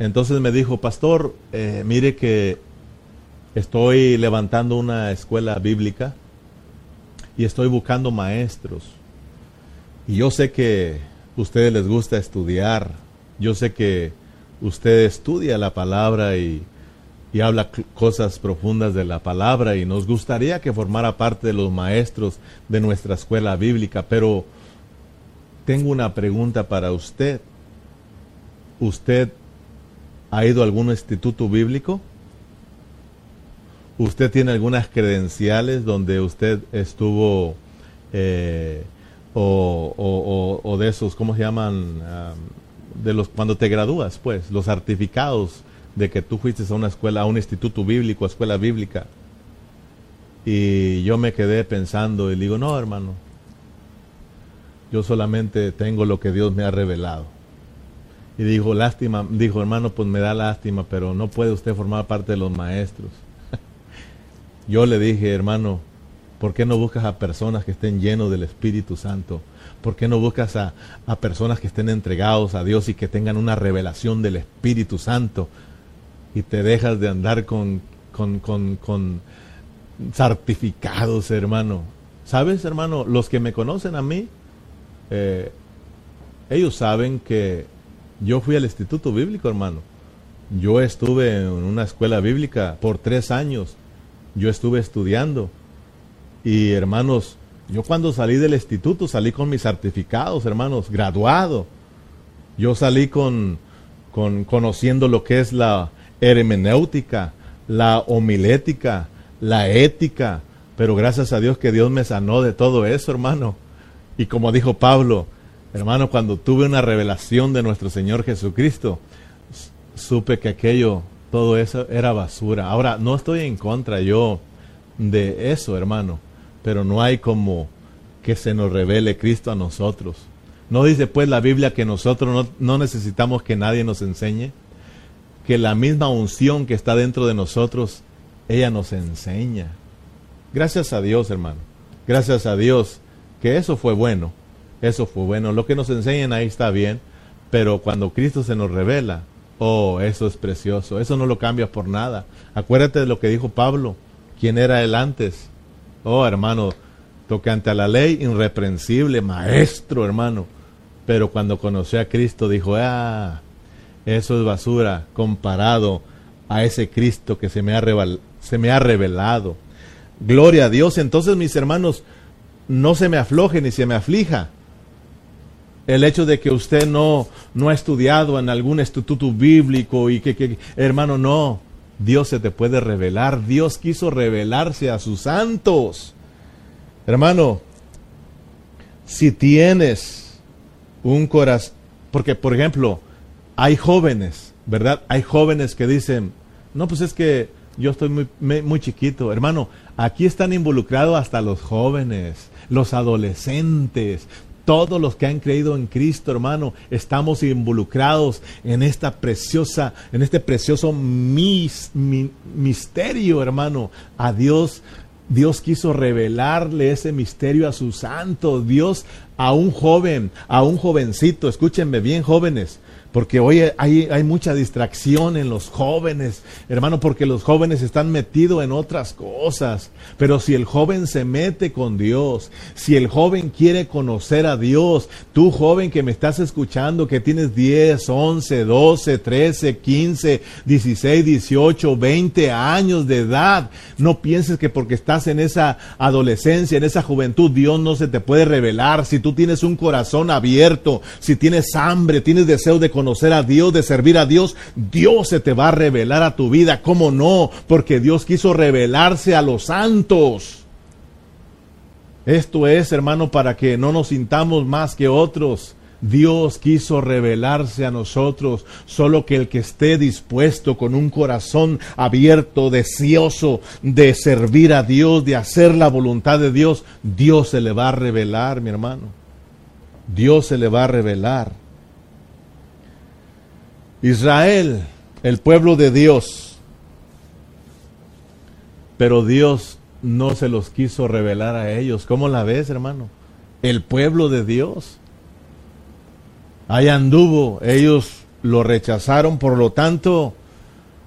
Entonces me dijo, pastor, eh, mire que Estoy levantando una escuela bíblica y estoy buscando maestros. Y yo sé que a ustedes les gusta estudiar. Yo sé que usted estudia la palabra y, y habla cosas profundas de la palabra y nos gustaría que formara parte de los maestros de nuestra escuela bíblica, pero tengo una pregunta para usted. ¿Usted ha ido a algún instituto bíblico? ¿Usted tiene algunas credenciales donde usted estuvo eh, o, de esos, ¿cómo se llaman? de los cuando te gradúas, pues, los certificados de que tú fuiste a una escuela, a un instituto bíblico, a escuela bíblica. Y yo me quedé pensando y digo, no, hermano, yo solamente tengo lo que Dios me ha revelado. Y dijo, lástima, dijo, hermano, pues me da lástima, pero no puede usted formar parte de los maestros. Yo le dije, hermano, ¿por qué no buscas a personas que estén llenos del Espíritu Santo? ¿Por qué no buscas a, personas que estén entregados a Dios y que tengan una revelación del Espíritu Santo? Y te dejas de andar con, con, con, con certificados, hermano. ¿Sabes, hermano? Los que me conocen a mí, eh, ellos saben que yo fui al Instituto Bíblico, hermano. Yo estuve en una escuela bíblica por tres años. Yo estuve estudiando. Y hermanos, yo cuando salí del instituto salí con mis certificados, hermanos, graduado. Yo salí con, con conociendo lo que es la hermenéutica, la homilética, la ética. Pero gracias a Dios que Dios me sanó de todo eso, hermano. Y como dijo Pablo, hermano, cuando tuve una revelación de nuestro Señor Jesucristo, supe que aquello, todo eso era basura. Ahora, no estoy en contra yo de eso, hermano pero no hay como que se nos revele Cristo a nosotros. ¿No dice pues la Biblia que nosotros no, necesitamos que nadie nos enseñe? Que la misma unción que está dentro de nosotros, ella nos enseña. Gracias a Dios, hermano. Gracias a Dios que eso fue bueno. Eso fue bueno. Lo que nos enseñan ahí está bien, pero cuando Cristo se nos revela, oh, eso es precioso. Eso no lo cambias por nada. Acuérdate de lo que dijo Pablo. ¿Quién era él antes? Oh, hermano, tocante a la ley, irreprensible, maestro, hermano. Pero cuando conoció a Cristo dijo, ah, eso es basura comparado a ese Cristo que se me ha, se me ha revelado. Gloria a Dios. Entonces, mis hermanos, no se me afloje ni se me aflija. El hecho de que usted no, no ha estudiado en algún instituto bíblico y que, que hermano, no. Dios se te puede revelar. Dios quiso revelarse a sus santos. Hermano, si tienes un corazón, porque por ejemplo, hay jóvenes, ¿verdad? Hay jóvenes que dicen, no, pues es que yo estoy muy, muy chiquito. Hermano, aquí están involucrados hasta los jóvenes, los adolescentes, todos los que han creído en Cristo, hermano, estamos involucrados en esta preciosa, en este precioso misterio, hermano. A Dios, Dios quiso revelarle ese misterio a su santo. Dios a un joven, a un jovencito, escúchenme bien, jóvenes porque hoy hay, mucha distracción en los jóvenes, hermano, porque los jóvenes están metidos en otras cosas. Pero si el joven se mete con Dios, si el joven quiere conocer a Dios, tú joven que me estás escuchando, que tienes 10, 11, 12, 13, 15, 16, 18, 20 años de edad, no pienses que porque estás en esa adolescencia, en esa juventud, Dios no se te puede revelar. Si tú tienes un corazón abierto, si tienes hambre, tienes deseo de conocer, conocer a Dios, de servir a Dios, Dios se te va a revelar a tu vida. ¿Cómo no? Porque Dios quiso revelarse a los santos. Esto es, hermano, para que no nos sintamos más que otros. Dios quiso revelarse a nosotros, solo que el que esté dispuesto con un corazón abierto, deseoso de servir a Dios, de hacer la voluntad de Dios, Dios se le va a revelar, mi hermano. Dios se le va a revelar. Israel, el pueblo de Dios. Pero Dios no se los quiso revelar a ellos. ¿Cómo la ves, hermano? El pueblo de Dios. Ahí anduvo, ellos lo rechazaron, por lo tanto,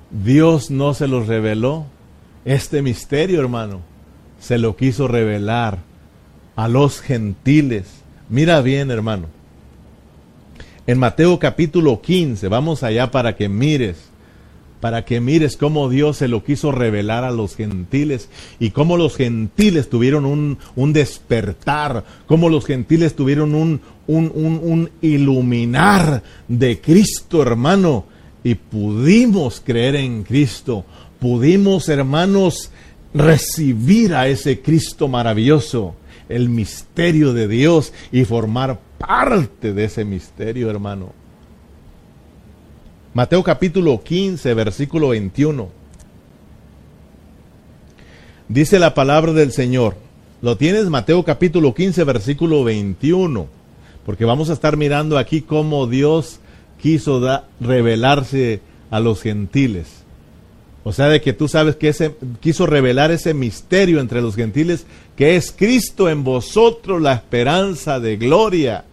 Dios no se los reveló. Este misterio, hermano, se lo quiso revelar a los gentiles. Mira bien, hermano. En Mateo capítulo 15, vamos allá para que mires, para que mires cómo Dios se lo quiso revelar a los gentiles y cómo los gentiles tuvieron un, un despertar, cómo los gentiles tuvieron un, un, un iluminar de Cristo, hermano, y pudimos creer en Cristo, pudimos, hermanos, recibir a ese Cristo maravilloso, el misterio de Dios y formar parte de ese misterio, hermano. Mateo capítulo 15, versículo 21. Dice la palabra del Señor. Lo tienes Mateo capítulo 15, versículo 21. Porque vamos a estar mirando aquí cómo Dios quiso revelarse a los gentiles. O sea, de que tú sabes que ese, quiso revelar ese misterio entre los gentiles, que es Cristo en vosotros la esperanza de gloria.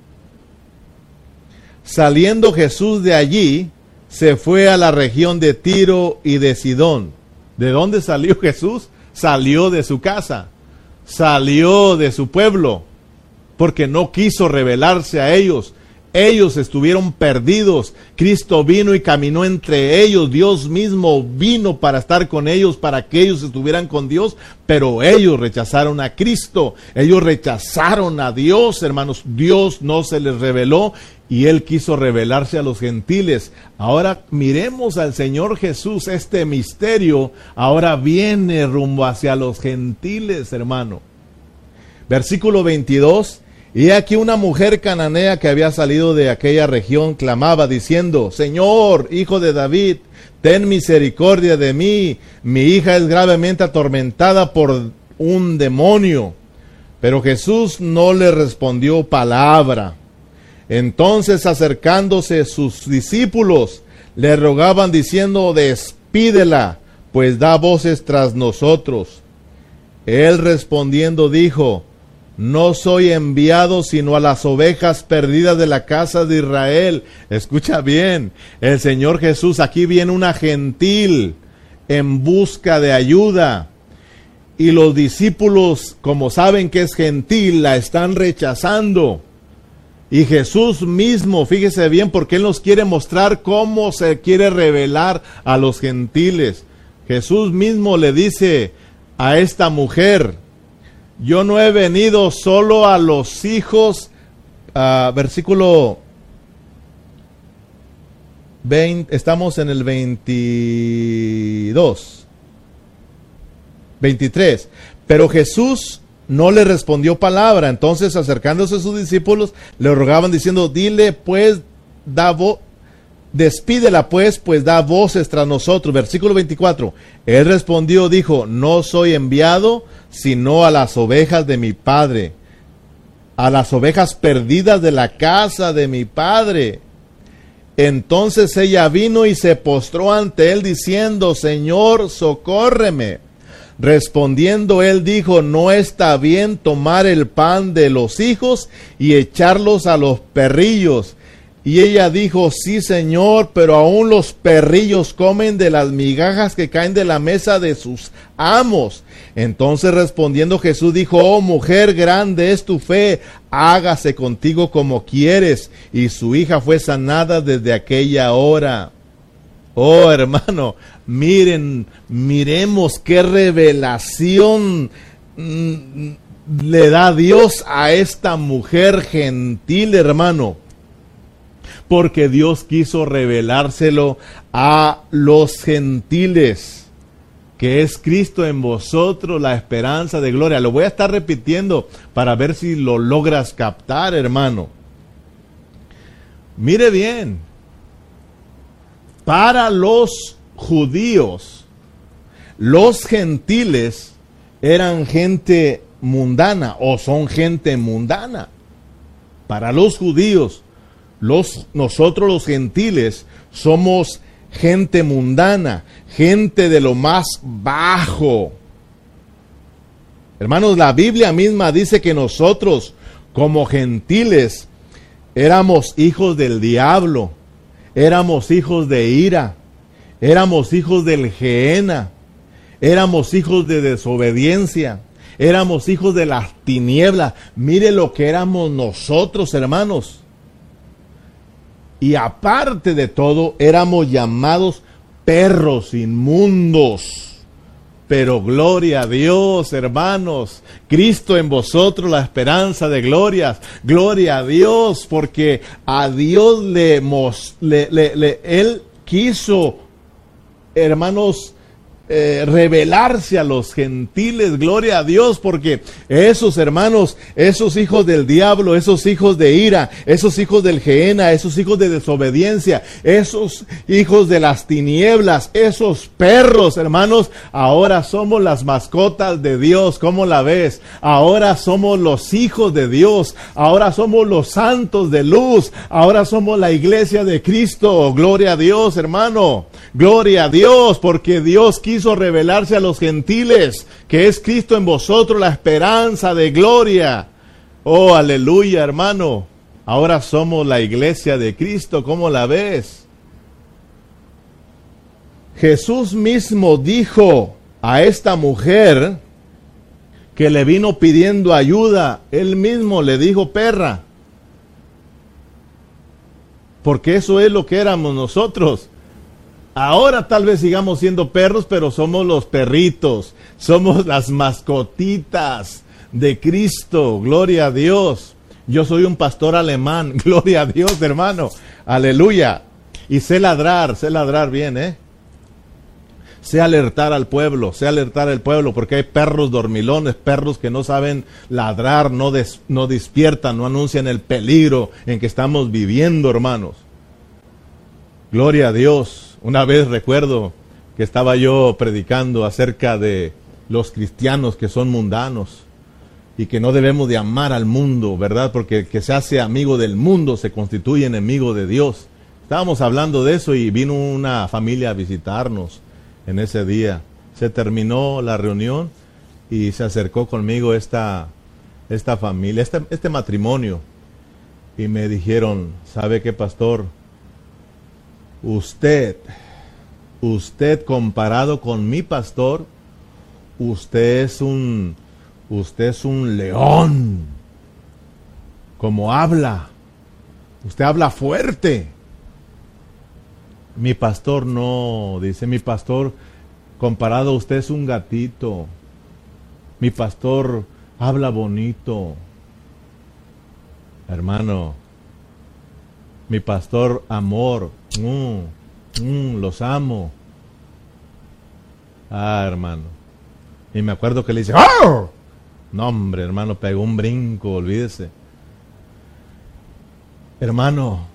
Saliendo Jesús de allí, se fue a la región de Tiro y de Sidón. ¿De dónde salió (laughs) Jesús? Salió de su casa, salió de su pueblo, porque no quiso revelarse a ellos, ellos estuvieron perdidos. Cristo vino y caminó entre ellos. Dios mismo vino para estar con ellos, para que ellos estuvieran con Dios. Pero ellos rechazaron a Cristo. Ellos rechazaron a Dios, hermanos. Dios no se les reveló y Él quiso revelarse a los gentiles. Ahora miremos al Señor Jesús. Este misterio ahora viene rumbo hacia los gentiles, hermano. Versículo 22 y aquí una mujer cananea que había salido de aquella región clamaba diciendo, Señor, hijo de David, ten misericordia de mí, mi hija es gravemente atormentada por un demonio. Pero Jesús no le respondió palabra. Entonces acercándose sus discípulos, le rogaban diciendo, despídela, pues da voces tras nosotros. Él respondiendo dijo, no soy enviado sino a las ovejas perdidas de la casa de Israel. Escucha bien, el Señor Jesús, aquí viene una gentil en busca de ayuda. Y los discípulos, como saben que es gentil, la están rechazando. Y Jesús mismo, fíjese bien, porque Él nos quiere mostrar cómo se quiere revelar a los gentiles. Jesús mismo le dice a esta mujer, yo no he venido solo a los hijos, versículo 20, estamos en el 22, 23, pero Jesús no le respondió palabra, entonces acercándose a sus discípulos, le rogaban diciendo, dile pues, da despídela pues, pues da voces tras nosotros. Versículo 24. Él respondió, dijo, no soy enviado sino a las ovejas de mi padre, a las ovejas perdidas de la casa de mi padre. Entonces ella vino y se postró ante él diciendo, Señor, socórreme. Respondiendo él dijo, no está bien tomar el pan de los hijos y echarlos a los perrillos. Y ella dijo, sí señor, pero aún los perrillos comen de las migajas que caen de la mesa de sus amos. Entonces respondiendo Jesús dijo, oh mujer, grande es tu fe, hágase contigo como quieres. Y su hija fue sanada desde aquella hora. Oh hermano, miren, miremos qué revelación mm, le da Dios a esta mujer gentil, hermano porque Dios quiso revelárselo a los gentiles, que es Cristo en vosotros, la esperanza de gloria. Lo voy a estar repitiendo para ver si lo logras captar, hermano. Mire bien, para los judíos, los gentiles eran gente mundana o son gente mundana. Para los judíos, nosotros los gentiles somos gente mundana, gente de lo más bajo. Hermanos, la Biblia misma dice que nosotros como gentiles éramos hijos del diablo, éramos hijos de ira, éramos hijos del Geena, éramos hijos de desobediencia, éramos hijos de las tinieblas. Mire lo que éramos nosotros, hermanos. Y aparte de todo, éramos llamados perros inmundos. Pero gloria a Dios, hermanos. Cristo en vosotros la esperanza de glorias. Gloria a Dios, porque a Dios le, le, le Él quiso, hermanos, eh, revelarse a los gentiles, gloria a Dios, porque esos hermanos, esos hijos del diablo, esos hijos de ira, esos hijos del Geena, esos hijos de desobediencia, esos hijos de las tinieblas, esos perros, hermanos, ahora somos las mascotas de Dios, ¿cómo la ves? Ahora somos los hijos de Dios, ahora somos los santos de luz, ahora somos la iglesia de Cristo, gloria a Dios, hermano, gloria a Dios, porque Dios quiso revelarse a los gentiles, que es Cristo en vosotros la esperanza de gloria. Oh, aleluya, hermano. Ahora somos la iglesia de Cristo, ¿cómo la ves? Jesús mismo dijo a esta mujer que le vino pidiendo ayuda, él mismo le dijo perra. Porque eso es lo que éramos nosotros. Ahora tal vez sigamos siendo perros, pero somos los perritos, somos las mascotitas de Cristo, gloria a Dios. Yo soy un pastor alemán, (laughs) gloria a Dios, hermano, aleluya. Y sé ladrar, sé ladrar bien, ¿eh? Sé alertar al pueblo, sé alertar al pueblo, porque hay perros dormilones, perros que no saben ladrar, no, no despiertan, no anuncian el peligro en que estamos viviendo, hermanos. Gloria a Dios. Una vez recuerdo que estaba yo predicando acerca de los cristianos que son mundanos y que no debemos de amar al mundo, ¿verdad? Porque el que se hace amigo del mundo se constituye enemigo de Dios. Estábamos hablando de eso y vino una familia a visitarnos en ese día. Se terminó la reunión y se acercó conmigo esta, esta familia, este, este matrimonio. Y me dijeron, ¿sabe qué, pastor? Usted, usted comparado con mi pastor, usted es un, usted es un león. Como habla, usted habla fuerte. Mi pastor no, dice mi pastor, comparado a usted es un gatito. Mi pastor habla bonito. Hermano, mi pastor amor, Mm, mm, los amo. Ah, hermano. Y me acuerdo que le dice, ¡Oh! No, hombre, hermano, pegó un brinco, olvídese. Hermano,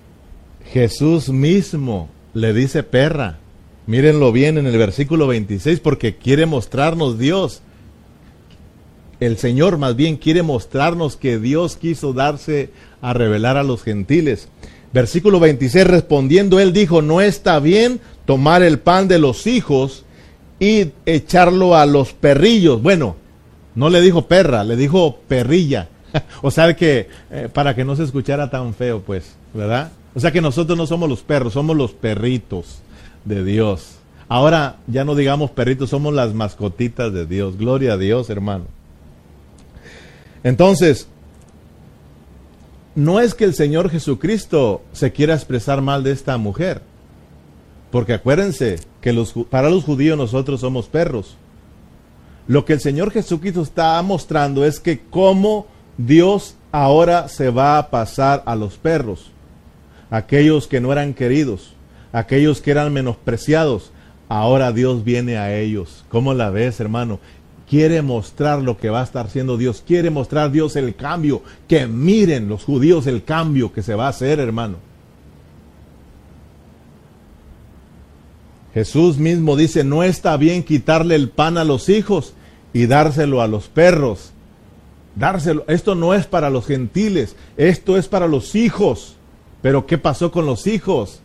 Jesús mismo le dice perra. Mírenlo bien en el versículo 26 porque quiere mostrarnos Dios. El Señor más bien quiere mostrarnos que Dios quiso darse a revelar a los gentiles. Versículo 26, respondiendo él dijo, no está bien tomar el pan de los hijos y echarlo a los perrillos. Bueno, no le dijo perra, le dijo perrilla. (laughs) o sea que eh, para que no se escuchara tan feo, pues, ¿verdad? O sea que nosotros no somos los perros, somos los perritos de Dios. Ahora ya no digamos perritos, somos las mascotitas de Dios. Gloria a Dios, hermano. Entonces, no es que el Señor Jesucristo se quiera expresar mal de esta mujer, porque acuérdense que para los judíos nosotros somos perros. Lo que el Señor Jesucristo está mostrando es que cómo Dios ahora se va a pasar a los perros, aquellos que no eran queridos, aquellos que eran menospreciados, ahora Dios viene a ellos. ¿Cómo la ves, hermano? Quiere mostrar lo que va a estar haciendo Dios, quiere mostrar Dios el cambio, que miren los judíos el cambio que se va a hacer, hermano. Jesús mismo dice, no está bien quitarle el pan a los hijos y dárselo a los perros. Dárselo, esto no es para los gentiles, esto es para los hijos. Pero ¿qué pasó con los hijos?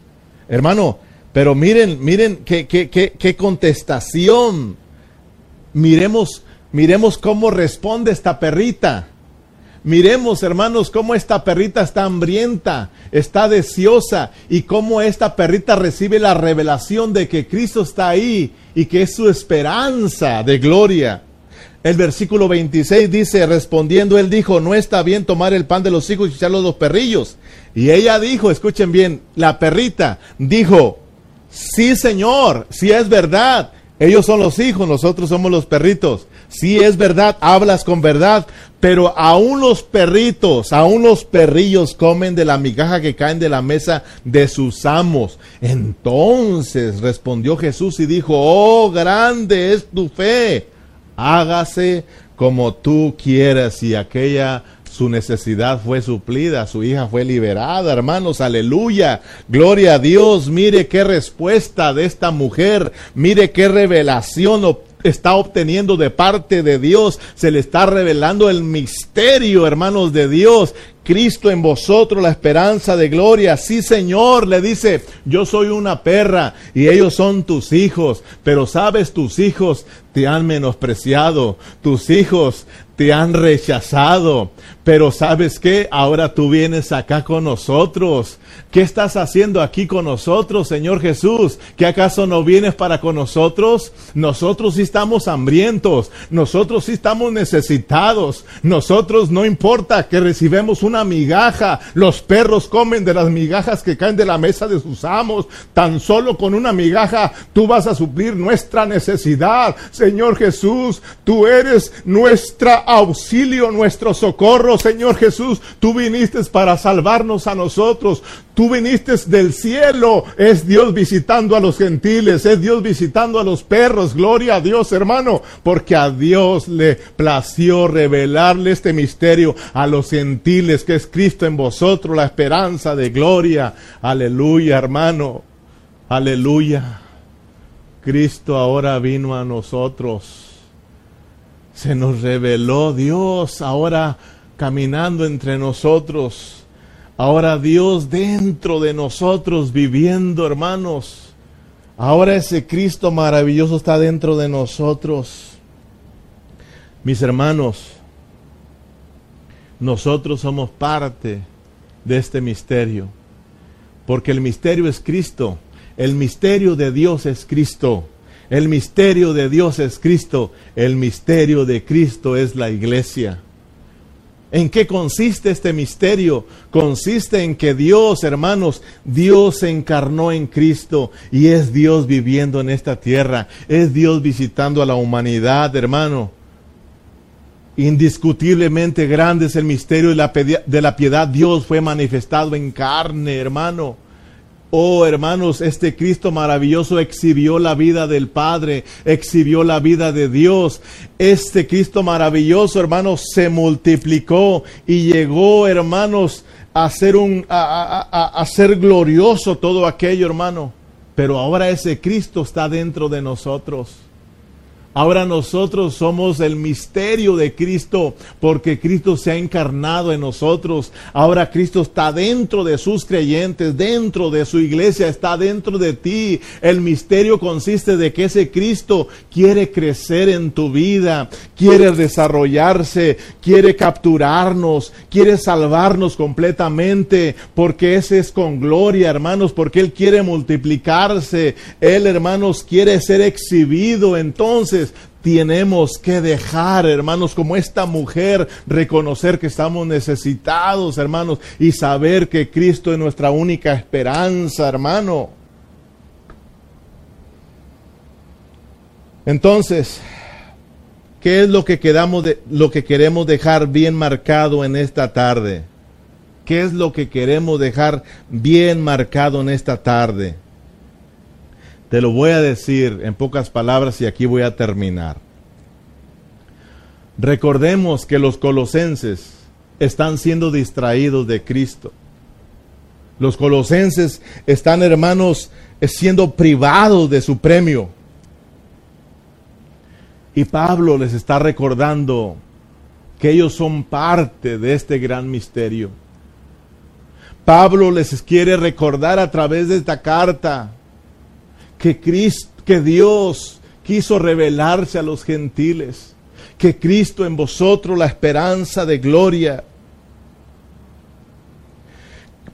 Hermano, pero miren, miren qué, qué, qué, qué contestación Miremos, miremos cómo responde esta perrita. Miremos, hermanos, cómo esta perrita está hambrienta, está deseosa y cómo esta perrita recibe la revelación de que Cristo está ahí y que es su esperanza de gloria. El versículo 26 dice, respondiendo él dijo, no está bien tomar el pan de los hijos y echarlo a los perrillos. Y ella dijo, escuchen bien, la perrita dijo, sí señor, sí es verdad, ellos son los hijos, nosotros somos los perritos. Sí es verdad, hablas con verdad, pero aún los perritos, aún los perrillos comen de la migaja que caen de la mesa de sus amos. Entonces respondió Jesús y dijo, oh, grande es tu fe hágase como tú quieras. Y aquella su necesidad fue suplida, su hija fue liberada, hermanos, aleluya, gloria a Dios, mire qué respuesta de esta mujer, mire qué revelación está obteniendo de parte de Dios, se le está revelando el misterio, hermanos de Dios, Cristo en vosotros, la esperanza de gloria. Sí, Señor, le dice, yo soy una perra y ellos son tus hijos, pero sabes, tus hijos te han menospreciado, tus hijos te han rechazado, pero sabes qué, ahora tú vienes acá con nosotros. ¿Qué estás haciendo aquí con nosotros, Señor Jesús? ¿Que acaso no vienes para con nosotros? Nosotros sí estamos hambrientos, nosotros sí estamos necesitados, nosotros no importa que recibemos una migaja, los perros comen de las migajas que caen de la mesa de sus amos, tan solo con una migaja tú vas a suplir nuestra necesidad. Señor Jesús, tú eres nuestra auxilio, nuestro socorro, Señor Jesús. Tú viniste para salvarnos a nosotros. Tú viniste del cielo. Es Dios visitando a los gentiles. Es Dios visitando a los perros. Gloria a Dios, hermano. Porque a Dios le plació revelarle este misterio a los gentiles, que es Cristo en vosotros, la esperanza de gloria. Aleluya, hermano. Aleluya. Cristo ahora vino a nosotros se nos reveló Dios ahora caminando entre nosotros. Ahora Dios dentro de nosotros viviendo, hermanos. Ahora ese Cristo maravilloso está dentro de nosotros. Mis hermanos, nosotros somos parte de este misterio. Porque el misterio es Cristo. El misterio de Dios es Cristo. El misterio de Dios es Cristo. El misterio de Cristo es la iglesia. ¿En qué consiste este misterio? Consiste en que Dios, hermanos, Dios se encarnó en Cristo y es Dios viviendo en esta tierra. Es Dios visitando a la humanidad, hermano. Indiscutiblemente grande es el misterio de la, de la piedad. Dios fue manifestado en carne, hermano. Oh hermanos, este Cristo maravilloso exhibió la vida del Padre, exhibió la vida de Dios. Este Cristo maravilloso, hermanos, se multiplicó y llegó, hermanos, a ser un a, ser glorioso todo aquello, hermano. Pero ahora ese Cristo está dentro de nosotros. Ahora nosotros somos el misterio de Cristo porque Cristo se ha encarnado en nosotros. Ahora Cristo está dentro de sus creyentes, dentro de su iglesia, está dentro de ti. El misterio consiste de que ese Cristo quiere crecer en tu vida, quiere desarrollarse, quiere capturarnos, quiere salvarnos completamente, porque ese es con gloria, hermanos, porque Él quiere multiplicarse. Él, hermanos, quiere ser exhibido. Entonces, tenemos que dejar, hermanos, como esta mujer, reconocer que estamos necesitados, hermanos, y saber que Cristo es nuestra única esperanza, hermano. Entonces, ¿qué es lo que, quedamos de, lo que queremos dejar bien marcado en esta tarde? ¿Qué es lo que queremos dejar bien marcado en esta tarde? Te lo voy a decir en pocas palabras y aquí voy a terminar. Recordemos que los colosenses están siendo distraídos de Cristo. Los colosenses están, hermanos, siendo privados de su premio. Y Pablo les está recordando que ellos son parte de este gran misterio. Pablo les quiere recordar a través de esta carta que, Cristo, que Dios quiso revelarse a los gentiles, que Cristo en vosotros la esperanza de gloria.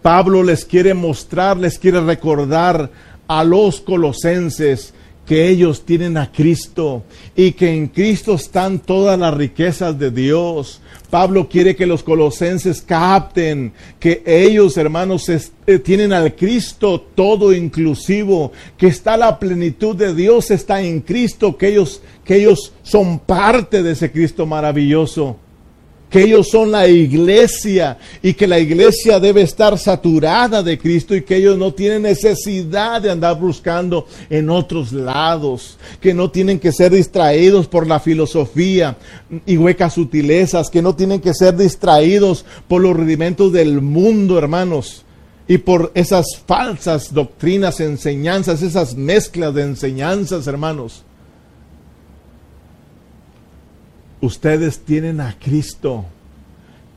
Pablo les quiere mostrar, les quiere recordar a los colosenses que ellos tienen a Cristo y que en Cristo están todas las riquezas de Dios. Pablo quiere que los colosenses capten que ellos, hermanos, eh, tienen al Cristo todo inclusivo, que está la plenitud de Dios, está en Cristo, que ellos, que ellos son parte de ese Cristo maravilloso que ellos son la iglesia y que la iglesia debe estar saturada de Cristo y que ellos no tienen necesidad de andar buscando en otros lados, que no tienen que ser distraídos por la filosofía y huecas sutilezas, que no tienen que ser distraídos por los rudimentos del mundo, hermanos. Y por esas falsas doctrinas, enseñanzas, esas mezclas de enseñanzas, hermanos Ustedes tienen a Cristo.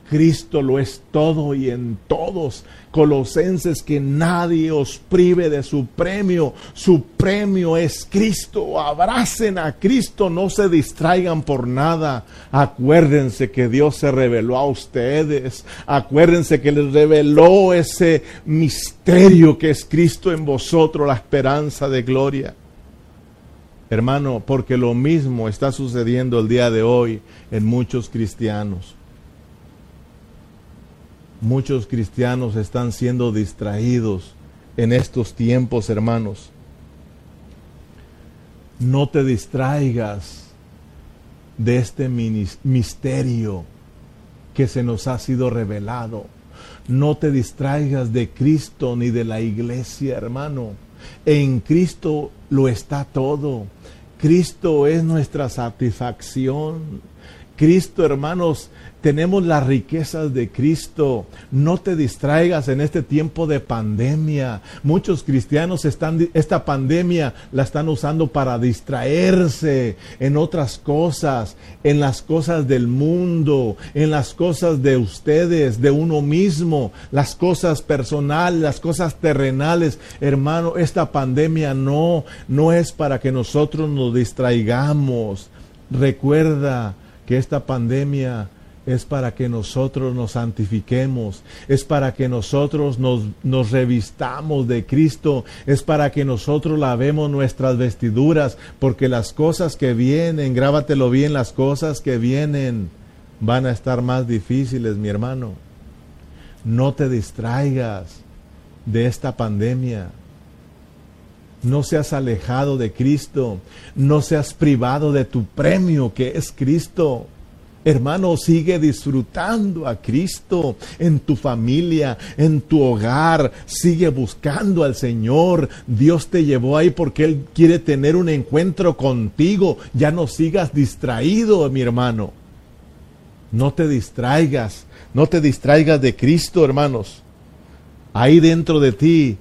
Cristo lo es todo y en todos. Colosenses, que nadie os prive de su premio. Su premio es Cristo. Abracen a Cristo, no se distraigan por nada. Acuérdense que Dios se reveló a ustedes. Acuérdense que les reveló ese misterio que es Cristo en vosotros, la esperanza de gloria. Hermano, porque lo mismo está sucediendo el día de hoy en muchos cristianos. Muchos cristianos están siendo distraídos en estos tiempos, hermanos. No te distraigas de este misterio que se nos ha sido revelado. No te distraigas de Cristo ni de la iglesia, hermano. En Cristo lo está todo. Cristo es nuestra satisfacción. Cristo, hermanos, tenemos las riquezas de Cristo. No te distraigas en este tiempo de pandemia. Muchos cristianos están, esta pandemia la están usando para distraerse en otras cosas, en las cosas del mundo, en las cosas de ustedes, de uno mismo, las cosas personales, las cosas terrenales. Hermano, esta pandemia no, no es para que nosotros nos distraigamos. Recuerda, que esta pandemia es para que nosotros nos santifiquemos, es para que nosotros nos, revistamos de Cristo, es para que nosotros lavemos nuestras vestiduras, porque las cosas que vienen, grábatelo bien, las cosas que vienen van a estar más difíciles, mi hermano. No te distraigas de esta pandemia no seas alejado de Cristo, no seas privado de tu premio que es Cristo. Hermano, sigue disfrutando a Cristo en tu familia, en tu hogar. Sigue buscando al Señor. Dios te llevó ahí porque Él quiere tener un encuentro contigo. Ya no sigas distraído, mi hermano. No te distraigas. No te distraigas de Cristo, hermanos. Ahí dentro de ti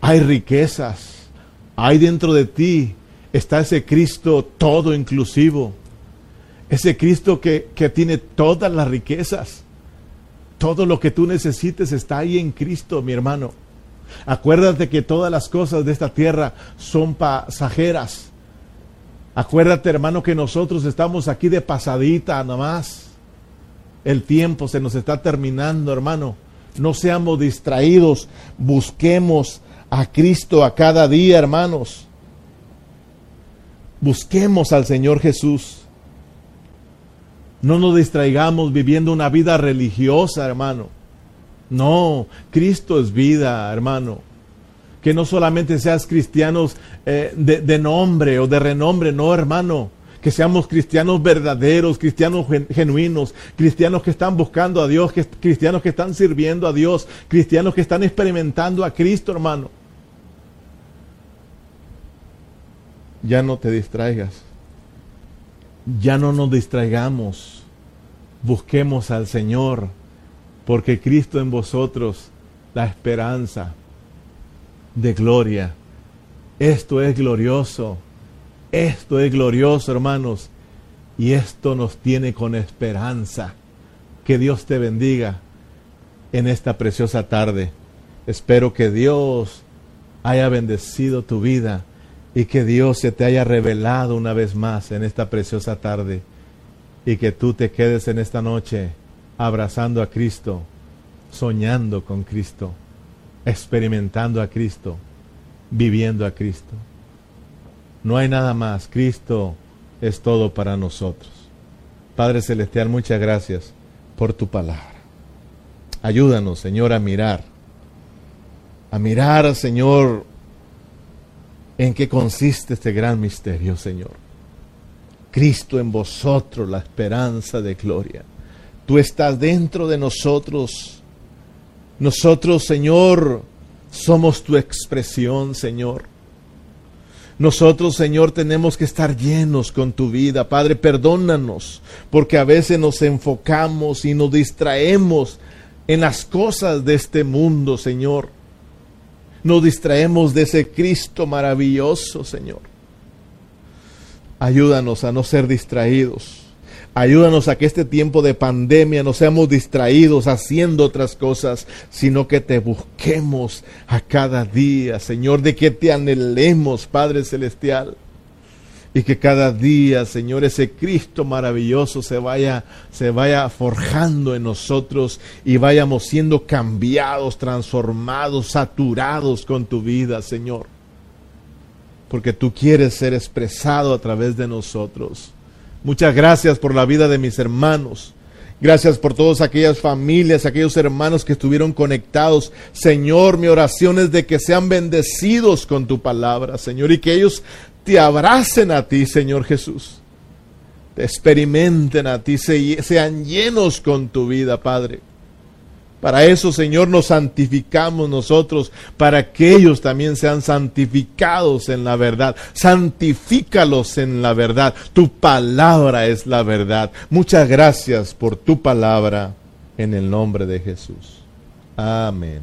hay riquezas, hay dentro de ti, está ese Cristo todo inclusivo, ese Cristo que, que tiene todas las riquezas. Todo lo que tú necesites está ahí en Cristo, mi hermano. Acuérdate que todas las cosas de esta tierra son pasajeras. Acuérdate, hermano, que nosotros estamos aquí de pasadita nada más. El tiempo se nos está terminando, hermano. No seamos distraídos, busquemos a Cristo a cada día, hermanos. Busquemos al Señor Jesús. No nos distraigamos viviendo una vida religiosa, hermano. No, Cristo es vida, hermano. Que no solamente seas cristianos eh, de, de nombre o de renombre, no, hermano que seamos cristianos verdaderos, cristianos genuinos, cristianos que están buscando a Dios, cristianos que están sirviendo a Dios, cristianos que están experimentando a Cristo, hermano. ya no te distraigas. Ya no nos distraigamos. Busquemos al Señor, porque Cristo en vosotros, la esperanza de gloria. Esto es glorioso. Esto es glorioso, hermanos. Y esto nos tiene con esperanza. Que Dios te bendiga en esta preciosa tarde. Espero que Dios haya bendecido tu vida y que Dios se te haya revelado una vez más en esta preciosa tarde y que tú te quedes en esta noche abrazando a Cristo, soñando con Cristo, experimentando a Cristo, viviendo a Cristo. No hay nada más. Cristo es todo para nosotros. Padre Celestial, muchas gracias por tu palabra. Ayúdanos, Señor, a mirar. A mirar, Señor, en qué consiste este gran misterio, Señor. Cristo en vosotros, la esperanza de gloria. Tú estás dentro de nosotros. Nosotros, Señor, somos tu expresión, Señor. Nosotros, Señor, tenemos que estar llenos con tu vida. Padre, perdónanos, porque a veces nos enfocamos y nos distraemos en las cosas de este mundo, Señor. Nos distraemos de ese Cristo maravilloso, Señor. Ayúdanos a no ser distraídos. Ayúdanos a que este tiempo de pandemia no seamos distraídos haciendo otras cosas, sino que te busquemos a cada día, Señor, de que te anhelemos, Padre Celestial. Y que cada día, Señor, ese Cristo maravilloso se vaya, se vaya forjando en nosotros y vayamos siendo cambiados, transformados, saturados con tu vida, Señor. Porque tú quieres ser expresado a través de nosotros. Muchas gracias por la vida de mis hermanos. Gracias por todas aquellas familias, aquellos hermanos que estuvieron conectados. Señor, mi oración es de que sean bendecidos con tu palabra, Señor, y que ellos te abracen a ti, Señor Jesús. Te experimenten a ti, sean llenos con tu vida, Padre. Para eso, Señor, nos santificamos nosotros, para que ellos también sean santificados en la verdad. Santifícalos en la verdad. Tu palabra es la verdad. Muchas gracias por tu palabra en el nombre de Jesús. Amén.